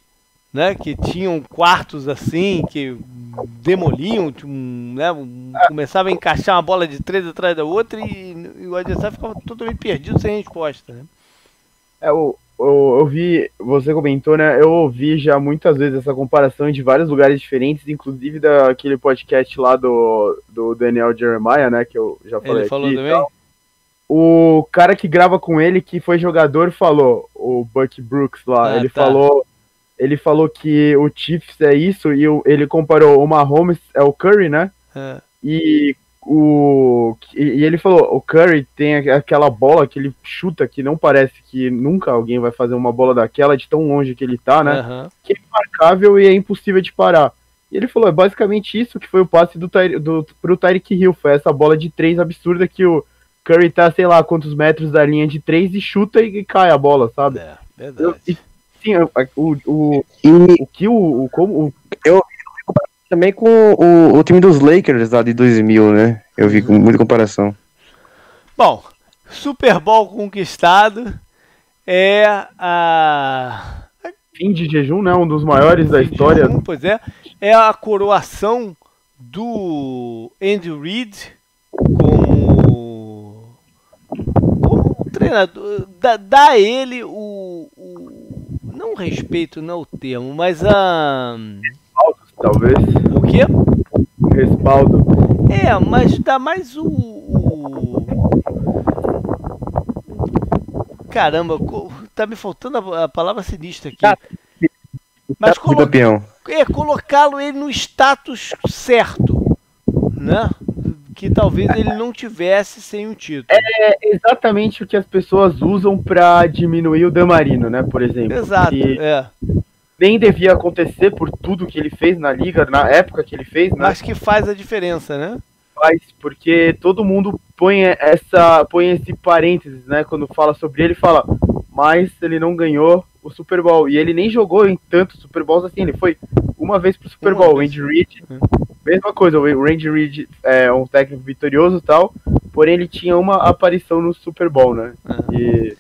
Né, que tinham quartos assim, que demoliam, né, começava a encaixar uma bola de três atrás da outra e, e o adversário ficava totalmente perdido sem resposta. Né? É, eu, eu, eu vi, você comentou, né? Eu ouvi já muitas vezes essa comparação de vários lugares diferentes, inclusive daquele podcast lá do, do Daniel Jeremiah, né? Que eu já falei Ele falou aqui. também? tal. O cara que grava com ele, que foi jogador, falou, o Buck Brooks lá, Ah, ele tá. falou. Ele falou que o Chiefs é isso, e o- ele comparou o Mahomes é o Curry, né? É. E o e ele falou, o Curry tem aquela bola que ele chuta que não parece que nunca alguém vai fazer uma bola daquela de tão longe que ele tá, né? Aham. Que é imarcável e é impossível de parar. E ele falou, é basicamente isso que foi o passe do, Tyre- do pro Tyreek Hill, foi essa bola de três absurda que o Curry tá, sei lá, quantos metros da linha de três e chuta e, e cai a bola, sabe? É, Eu- verdade. e, sim, o, o, o, E o que o, o como o também com o, o time dos Lakers lá de 2000, né? Eu vi com muita comparação. Bom, Super Bowl conquistado é a. fim de jejum, né? Um dos maiores da história. Jejum, Pois é, é a coroação do Andy Reid como, como treinador. Dá, dá a ele o, o. Não respeito, não é o termo, mas a. Talvez. O quê? Respaldo. É, mas dá mais o. Caramba, tá me faltando a, palavra sinistra aqui. Tá. Mas Do colo- é colocá-lo ele no status certo, né? Que talvez ele não tivesse sem o título. É exatamente o que as pessoas usam pra diminuir o Damarino, né? Por exemplo. Exato, Que é. Nem devia acontecer por tudo que ele fez na liga, na época que ele fez, né? Mas que faz a diferença, né? Mas porque todo mundo põe essa põe esse parênteses, né? Quando fala sobre ele, fala, mas ele não ganhou o Super Bowl. E ele nem jogou em tantos Super Bowls assim, ele foi uma vez pro Super Bowl. Andy Reid, Hum. mesma coisa, o Andy Reid é um técnico vitorioso e tal, porém ele tinha uma aparição no Super Bowl, né? É. E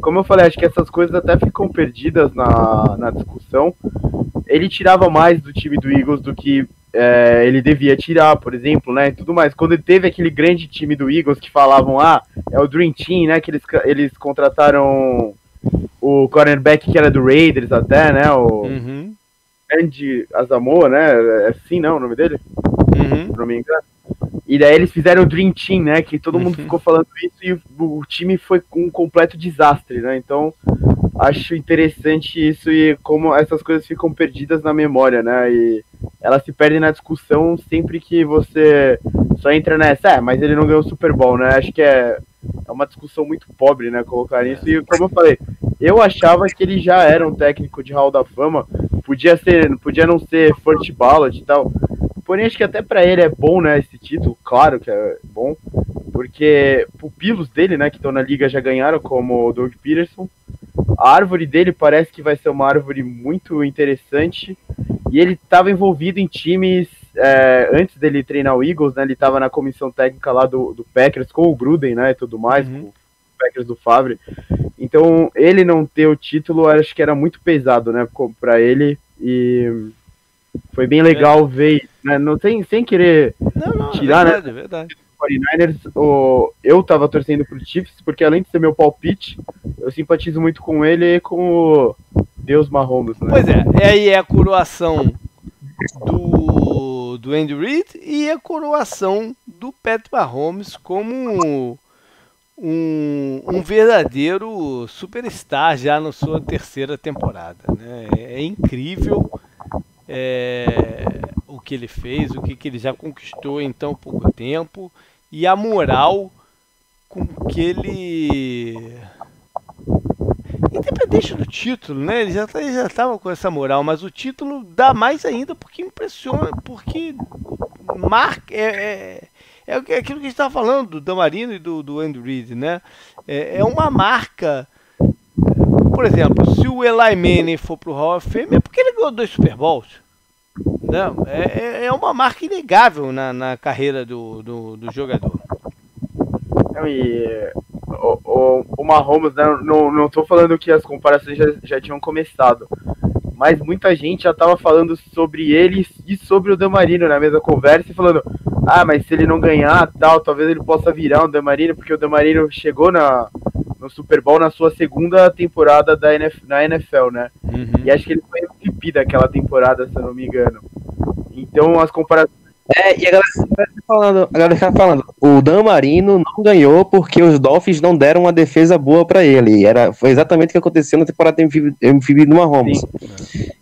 como eu falei, acho que essas coisas até ficam perdidas na, na discussão. Ele tirava mais do time do Eagles do que é, ele devia tirar, por exemplo, né? Tudo mais. Quando ele teve aquele grande time do Eagles que falavam, ah, é o Dream Team, né? Que eles, eles contrataram o cornerback que era do Raiders até, né? O Uhum. Andy Asamoah, né? É assim, não, o nome dele? Uhum. Se não me engano. E daí eles fizeram o Dream Team, né? Que todo mundo Uhum. ficou falando isso e o, o time foi um completo desastre, né? Então, acho interessante isso e como essas coisas ficam perdidas na memória, né? E elas se perdem na discussão sempre que você só entra nessa, é, mas ele não ganhou o Super Bowl, né? Acho que é, é uma discussão muito pobre, né? Colocar isso. E como eu falei, eu achava que ele já era um técnico de Hall da Fama. Podia ser, podia não ser first ballot e tal. Porém, acho que até pra ele é bom, né, esse título, claro que é bom, porque pupilos dele, né, que estão na liga já ganharam, como o Doug Peterson. A árvore dele parece que vai ser uma árvore muito interessante. E ele estava envolvido em times é, antes dele treinar o Eagles, né? Ele estava na comissão técnica lá do, do Packers com o Gruden, né? E tudo mais, Uhum. com o Packers do Favre. Então, ele não ter o título, acho que era muito pesado, né? para ele. E foi bem legal ver, isso, né? Não tem, sem querer Não, não, Tirar, é né? verdade, é verdade. 49ers, o, eu tava torcendo pro Chiefs, porque além de ser meu palpite, eu simpatizo muito com ele e com o Deus Mahomes, né? Pois é, e aí é a coroação do, do Andy Reid e a coroação do Pat Mahomes como um, um verdadeiro superstar já na sua terceira temporada. Né? É incrível é, o que ele fez, o que, que ele já conquistou em tão pouco tempo e a moral com que ele Independente do título, né? Ele já tá- estava com essa moral, mas o título dá mais ainda porque impressiona, porque marca é, é, é que- aquilo que a gente estava falando do Damarino e do, do Andy Reid, né? É, é uma marca. Por exemplo, se o Eli Manning for pro Hall of Fame é porque ele ganhou dois Super Bowls. Não, é, é- é uma marca inegável na, na carreira do, do, do jogador. E o, o, o Mahomes, né, não, não tô falando que as comparações já, já tinham começado, mas muita gente já tava falando sobre ele e sobre o Damarino na mesma conversa e falando, ah, mas se ele não ganhar, tal, talvez ele possa virar um Damarino, porque o Damarino chegou na, no Super Bowl na sua segunda temporada da NF, na NFL, né? E acho que ele foi MVP daquela temporada, se eu não me engano. Então as comparações É, e a galera fica falando, a galera fica falando, o Dan Marino não ganhou porque os Dolphins não deram uma defesa boa pra ele. Era, foi exatamente o que aconteceu na temporada MVP MVP do Mahomes.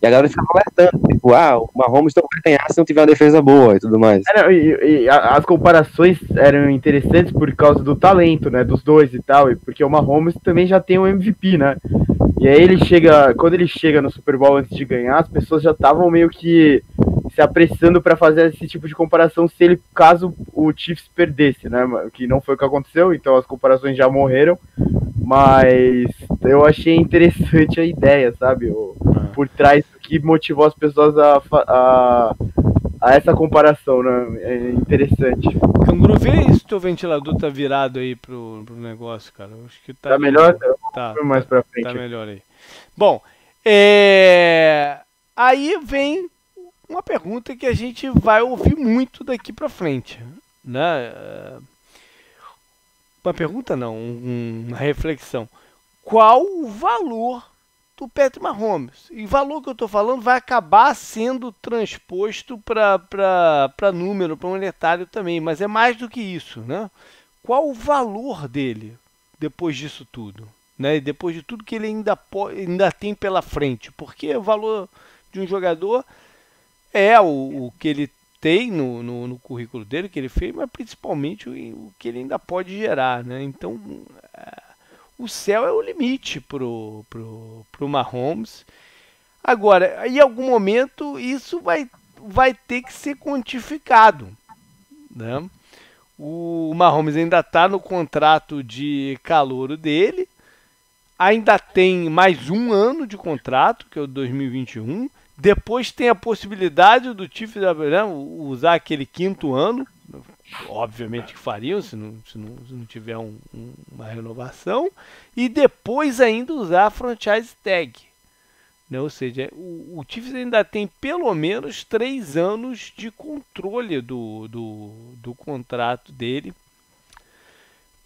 E a galera fica alertando, tipo, ah, o Mahomes não vai ganhar se não tiver uma defesa boa e tudo mais. É, e, e as comparações eram interessantes por causa do talento, né, dos dois e tal, e porque o Mahomes também já tem um MVP, né? E aí ele chega, quando ele chega no Super Bowl antes de ganhar, as pessoas já estavam meio que se apressando para fazer esse tipo de comparação se ele caso o Chiefs perdesse, né? Que não foi o que aconteceu, então as comparações já morreram, mas eu achei interessante a ideia, sabe? O, por trás do que motivou as pessoas a, a, a essa comparação, né? É interessante. Canguru, vê se teu ventilador tá virado aí pro, pro negócio, cara. Acho que tá. Tá melhor? Tá, Vamos mais pra tá frente. melhor aí. Bom, é... aí vem uma pergunta que a gente vai ouvir muito daqui pra frente, né? É, Uma pergunta não, um- uma reflexão. Qual o valor do Patrick Mahomes? E valor que eu estou falando vai acabar sendo transposto para número, para monetário também, mas é mais do que isso, né? Qual o valor dele depois disso tudo? Né? Depois de tudo que ele ainda, po- ainda tem pela frente. Porque o valor de um jogador é o, o que ele tem no, no, no currículo dele, que ele fez, mas principalmente o, o que ele ainda pode gerar. Né? Então, é, o céu é o limite pro, pro, pro Mahomes. Agora, em algum momento, isso vai, vai ter que ser quantificado. Né? O Mahomes ainda está no contrato de calouro dele, ainda tem mais um ano de contrato, que é o 2021. Depois tem a possibilidade do Chiefs né, usar aquele quinto ano, obviamente que fariam se não, se não, se não tiver um, um, uma renovação, e depois ainda usar a franchise tag. Né? Ou seja, o, o Chiefs ainda tem pelo menos três anos de controle do, do, do contrato dele.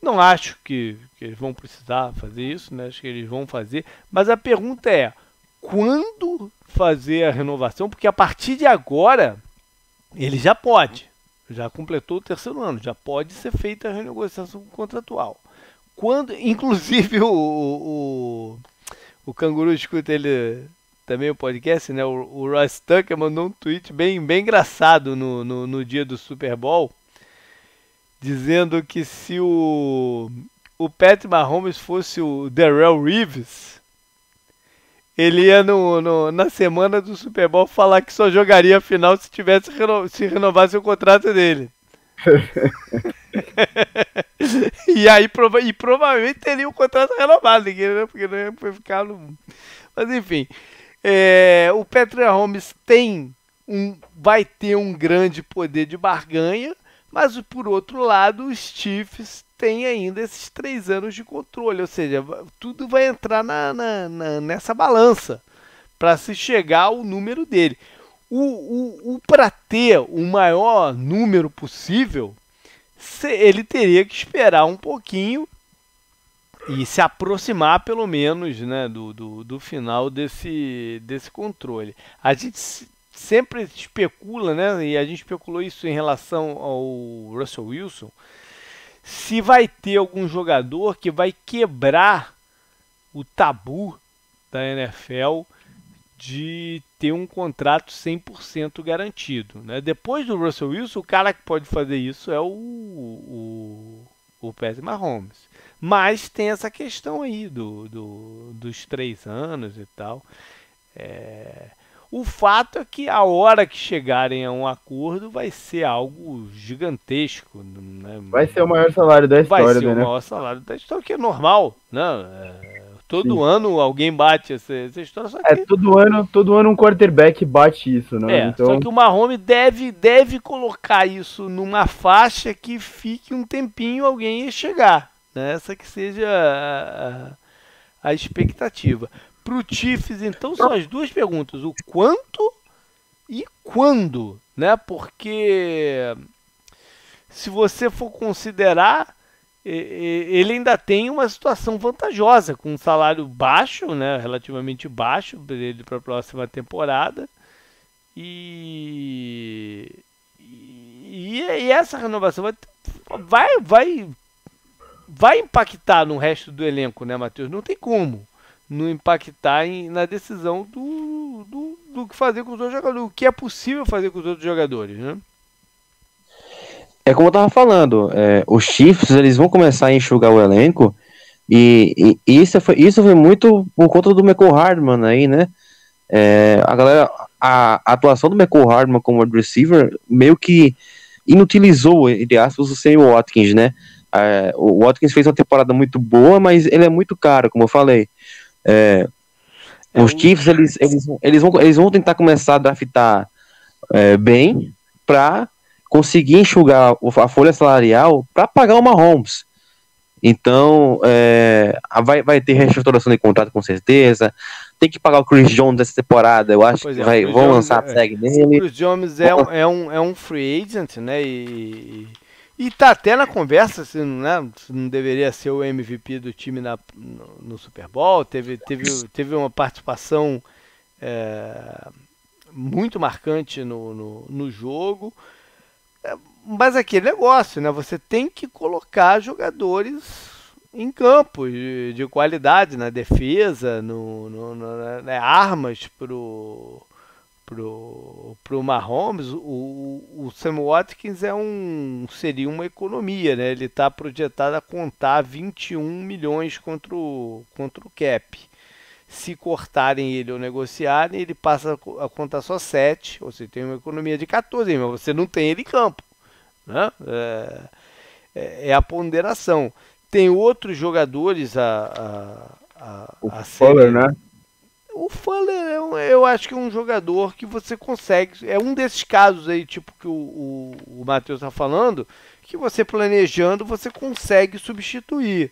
Não acho que, que, eles vão precisar fazer isso, né? acho que eles vão fazer. Mas a pergunta é: quando fazer a renovação? Porque a partir de agora ele já pode, já completou o terceiro ano, já pode ser feita a renegociação contratual. Quando, inclusive, o, o, o Canguru escuta ele também o podcast, né? O, o Ross Tucker mandou um tweet bem, bem engraçado no, no, no dia do Super Bowl, dizendo que se o, o Pat Mahomes fosse o Darrell Reeves, ele ia no, no, na semana do Super Bowl falar que só jogaria a final se tivesse reno, se renovasse o contrato dele. *laughs* e aí prova e provavelmente teria o contrato renovado, né? porque não ia ficar no. Mas enfim, é, o Patrick Holmes tem um, vai ter um grande poder de barganha, mas por outro lado, os Chiefs têm ainda esses três anos de controle, ou seja, tudo vai entrar na, na, na nessa balança para se chegar ao número dele. O, o, o para ter o maior número possível, ele teria que esperar um pouquinho e se aproximar pelo menos né, do, do, do, final desse, desse controle. A gente sempre especula, né, e a gente especulou isso em relação ao Russell Wilson, se vai ter algum jogador que vai quebrar o tabu da NFL de ter um contrato 100% garantido. Né? Depois do Russell Wilson, o cara que pode fazer isso é o, o, o Patrick Mahomes. Mas tem essa questão aí do, do dos três anos e tal. É... O fato é que a hora que chegarem a um acordo vai ser algo gigantesco. Né? Vai ser o maior salário da história, Vai ser né? o maior salário da história, que é normal. Né? É... Todo Sim. ano alguém bate essa, essa história. Só é, que... É, todo ano, todo ano um quarterback bate isso, né? É, então... Só que o Mahomes deve, deve colocar isso numa faixa que fique um tempinho alguém ia chegar. Né? Essa que seja a, a, a expectativa. Para o Chiefs, então, são as duas perguntas: o quanto e quando, né? Porque se você for considerar, ele ainda tem uma situação vantajosa, com um salário baixo, né? Relativamente baixo para ele para a próxima temporada. E, e, e essa renovação vai, vai, vai vai impactar no resto do elenco, né, Matheus? Não tem como não impactar em, na decisão do, do, do que fazer com os outros jogadores, o que é possível fazer com os outros jogadores, né? É como eu tava falando, é, os Chiefs eles vão começar a enxugar o elenco e, e, isso, foi, isso foi muito por conta do Michael Hardman aí, né? É, a galera, a, a, atuação do Michael Hardman como wide receiver meio que inutilizou, entre aspas, o Sammy Watkins, né? É, o Watkins fez uma temporada muito boa, mas ele é muito caro, como eu falei. É, é os Chiefs, eles, eles, eles, vão, eles vão tentar começar a draftar é, bem para conseguir enxugar a folha salarial para pagar o Mahomes. Então, é, vai, vai ter reestruturação de contrato com certeza. Tem que pagar o Chris Jones dessa temporada. Eu acho pois que é, vai, vão Jones, lançar a é, tag nele. O Chris Jones é um, é, um, é um free agent, né? E, e tá até na conversa se, né, se não deveria ser o MVP do time na, no, no Super Bowl. Teve, teve, teve uma participação é, muito marcante no, no, no jogo. É, mas aquele negócio, né? Você tem que colocar jogadores em campo de, de qualidade na defesa, no, no, no né, armas pro pro, pro Mahomes, o, o Sam Watkins é um, seria uma economia, né? Ele está projetado a contar 21 milhões contra o, contra o cap. Se cortarem ele ou negociarem, ele passa a contar só 7, ou seja, tem uma economia de 14, mas você não tem ele em campo. Né? É, é, é a ponderação. Tem outros jogadores a, a, a, o a Fuller, né? O Fuller é um eu acho que é um jogador que você consegue. É um desses casos aí, tipo que o, o, o Matheus está falando, que você planejando, você consegue substituir.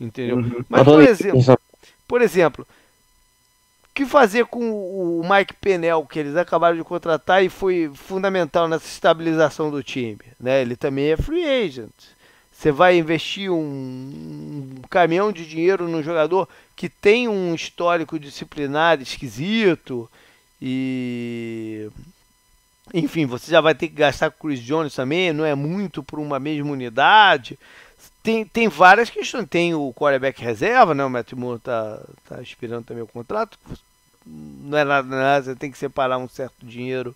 Entendeu? Uhum. Mas, por exemplo, por exemplo, o que fazer com o Mike Penel, que eles acabaram de contratar e foi fundamental nessa estabilização do time? Né? Ele também é free agent. Você vai investir um, caminhão de dinheiro num jogador que tem um histórico disciplinar esquisito e enfim, você já vai ter que gastar com o Chris Jones também, não é muito por uma mesma unidade. Tem, tem várias questões. Tem o quarterback reserva, né? O Matt Moore tá, tá esperando também o contrato. Não é nada, nada, você tem que separar um certo dinheiro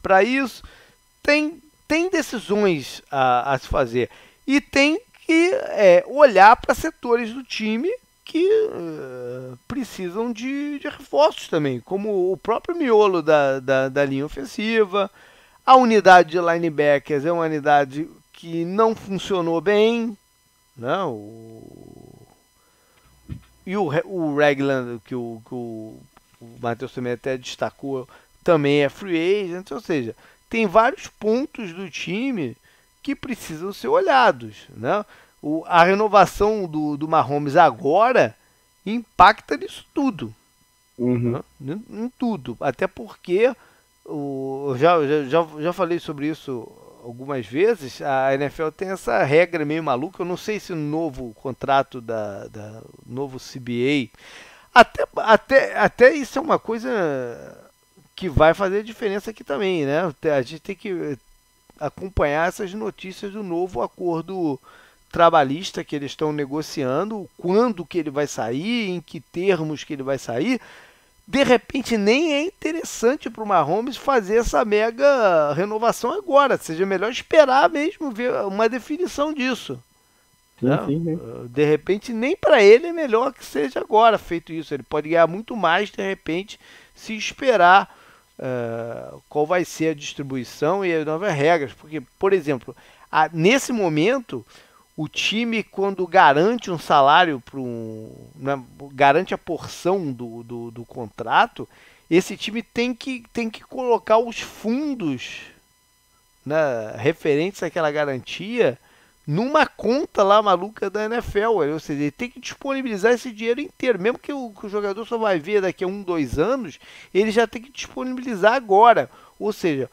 para isso. Tem, tem decisões a, a se fazer. E tem que é, olhar para setores do time que uh, precisam de, de, reforços também, como o próprio miolo da, da, da, linha ofensiva. A unidade de linebackers é uma unidade que não funcionou bem. Né? o... E o, o Regland, que o, que o, o Matheus também até destacou, também é free agent, ou seja, tem vários pontos do time que precisam ser olhados. Né? O, a renovação do, do Mahomes agora impacta nisso tudo. Uhum. Né? Em, em, tudo. Até porque o, já, já, já falei sobre isso algumas vezes. A NFL tem essa regra meio maluca. Eu não sei se o novo contrato da, da novo CBA. Até, até, até isso é uma coisa que vai fazer diferença aqui também, né? A gente tem que acompanhar essas notícias do novo acordo trabalhista que eles estão negociando, quando que ele vai sair, em que termos que ele vai sair. De repente nem é interessante para o Mahomes fazer essa mega renovação agora. Seja melhor esperar mesmo ver uma definição disso. Sim, sim, sim. De repente nem para ele é melhor que seja agora feito isso. Ele pode ganhar muito mais de repente se esperar uh, qual vai ser a distribuição e as novas regras. Porque, por exemplo, a, nesse momento, o time, quando garante um salário para um. Né, garante a porção do, do, do, contrato, esse time tem que, tem que colocar os fundos né, referentes àquela garantia numa conta lá maluca da NFL. Ou seja, ele tem que disponibilizar esse dinheiro inteiro. Mesmo que o, que o jogador só vai ver daqui a um, dois anos, ele já tem que disponibilizar agora. Ou seja,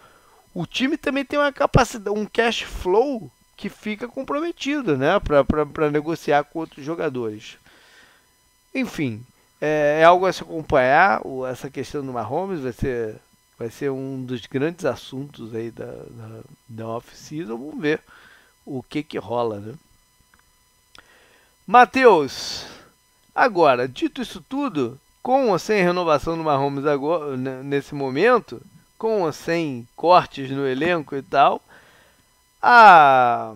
o time também tem uma capacidade, um cash flow que fica comprometido né, para negociar com outros jogadores. Enfim, é, é, algo a se acompanhar. Essa questão do Mahomes vai ser, vai ser um dos grandes assuntos aí da, da, da off-season. Vamos ver o que que rola, né? Matheus, agora, dito isso tudo, com ou sem renovação do Mahomes agora, nesse momento, com ou sem cortes no elenco e tal, a,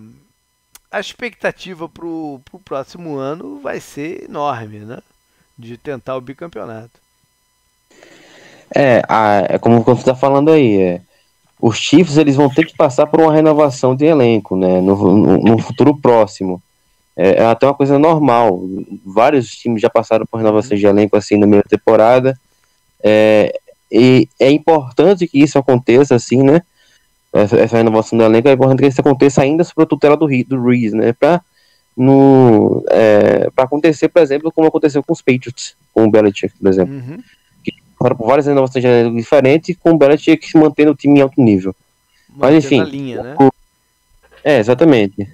a expectativa para o próximo ano vai ser enorme, né? De tentar o bicampeonato. É, a, é como você está falando aí, é, os Chiefs eles vão ter que passar por uma renovação de elenco, né, no, no, no futuro próximo. É, é, até uma coisa normal. Vários times já passaram por renovação de elenco assim na meia temporada. É, e é importante que isso aconteça assim, né? Essa, essa, renovação do elenco é importante que isso aconteça ainda sob a tutela do, do Reese, né? Para no é, para acontecer, por exemplo, como aconteceu com os Patriots, com o Belichick, por exemplo. Uhum passaram por várias renovações diferentes, com o Belichick mantendo o time em alto nível. Mas enfim. Linha, né? o... É, exatamente.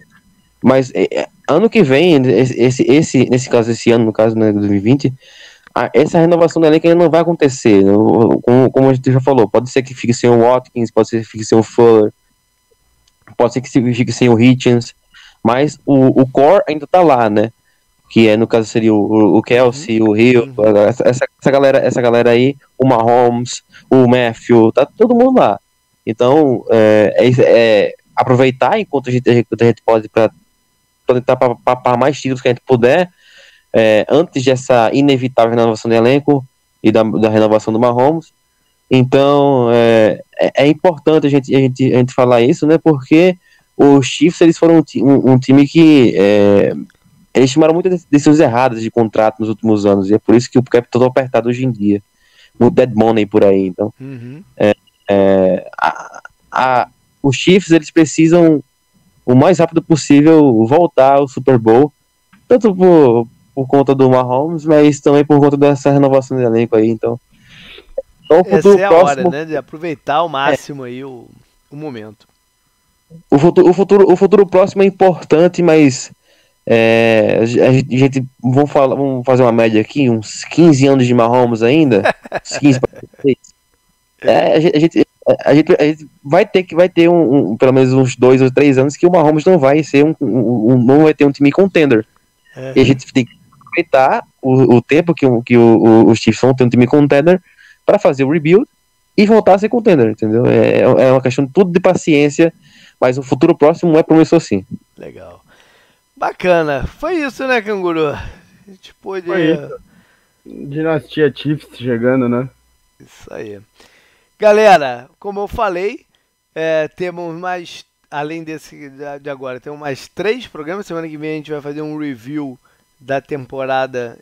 Mas é, é ano que vem, esse, esse, nesse caso, esse ano, no caso, né, 2020, a, essa renovação da elenco ainda não vai acontecer. Como, como a gente já falou, pode ser que fique sem o Watkins, pode ser que fique sem o Fuller, pode ser que fique sem o Hitchens, mas o, o core ainda tá lá, né? Que é no caso seria o, o Kelsey, o Rio, uhum. essa, essa, galera, essa galera aí, o Mahomes, o Matthew, tá todo mundo lá. Então, é, é, é aproveitar enquanto a gente, enquanto a gente pode para tentar papar mais títulos que a gente puder, é, antes dessa inevitável renovação de elenco e da, da renovação do Mahomes. Então, é, é, é importante a gente, a, gente, a gente falar isso, né? Porque os Chiefs eles foram um, um, um time que é, eles tomaram muitas decisões erradas de contrato nos últimos anos, e é por isso que o cap está apertado hoje em dia. muito dead money por aí. Então, Uhum. é, a, a- os Chiefs eles precisam o mais rápido possível voltar ao Super Bowl, tanto por, por conta do Mahomes, mas também por conta dessa renovação de elenco aí. Então, então o Essa é a próximo, hora, né? De aproveitar ao máximo aí o, o momento. o futuro, o futuro, o futuro próximo é importante, mas é, a gente, vamos, falar, vamos fazer uma média aqui, uns 15 anos de Mahomes ainda, uns 15 para 16. É, a gente, a gente, a gente- a gente vai ter que vai ter um, um- pelo menos uns dois ou três anos que o Mahomes não vai ser um, um- não vai ter um time contender. É. E a gente tem que aproveitar o, o tempo que, o- que o- o- os Chiefs vão ter um time contender para fazer o rebuild e voltar a ser contender, entendeu? É, é uma questão tudo de paciência, mas o futuro próximo é promissor sim. Legal. Bacana. Foi isso, né, Canguru? A gente pôde. Foi isso. Dinastia Chiefs chegando, né? Isso aí. Galera, como eu falei, é, temos mais, além desse de agora, temos mais três programas. Semana que vem a gente vai fazer um review da temporada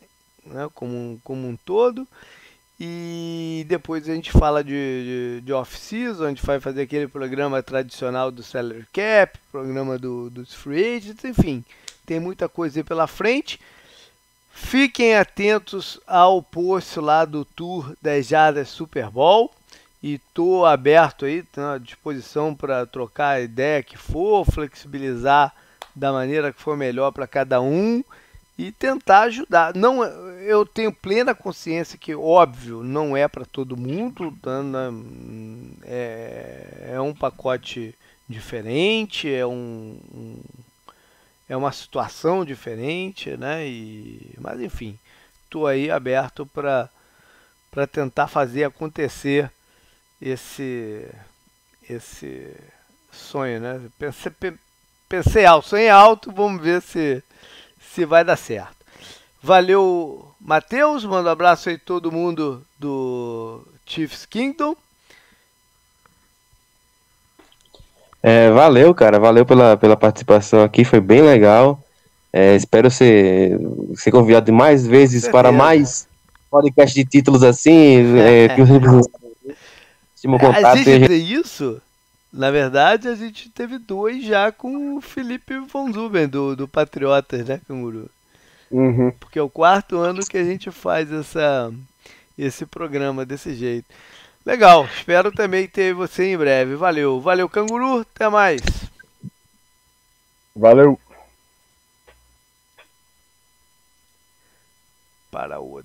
né, como, um- como um todo. E depois a gente fala de, de, de off-season, a gente vai fazer aquele programa tradicional do Salary Cap, programa do, dos Free Agents, enfim. Tem muita coisa aí pela frente. Fiquem atentos ao post lá do Tour das Jardas Super Bowl. E tô aberto aí, à disposição para trocar a ideia que for, flexibilizar da maneira que for melhor para cada um e tentar ajudar. Não, eu tenho plena consciência que, óbvio, não é para todo mundo, tá, né, é, é um pacote diferente, é um, um- é uma situação diferente, né? E, mas enfim, tô aí aberto para para tentar fazer acontecer esse esse sonho, né? Pensei, pe- pensei alto, sonhei alto, vamos ver se se vai dar certo. Valeu, Matheus, manda um abraço aí todo mundo do Chiefs Kingdom. É, valeu, cara, valeu pela, pela participação aqui, foi bem legal. É, espero ser, ser convidado mais vezes para mais podcast de títulos assim, é, *laughs* que a contato. gente a gente- tem isso, na verdade, a gente teve dois já com o Felipe Von Zuben, do, do Patriotas, né, Canguru? Uhum. Porque é o quarto ano que a gente faz essa, esse programa desse jeito. Legal, espero também ter você em breve. Valeu, valeu, Canguru, até mais. Valeu. Para outro.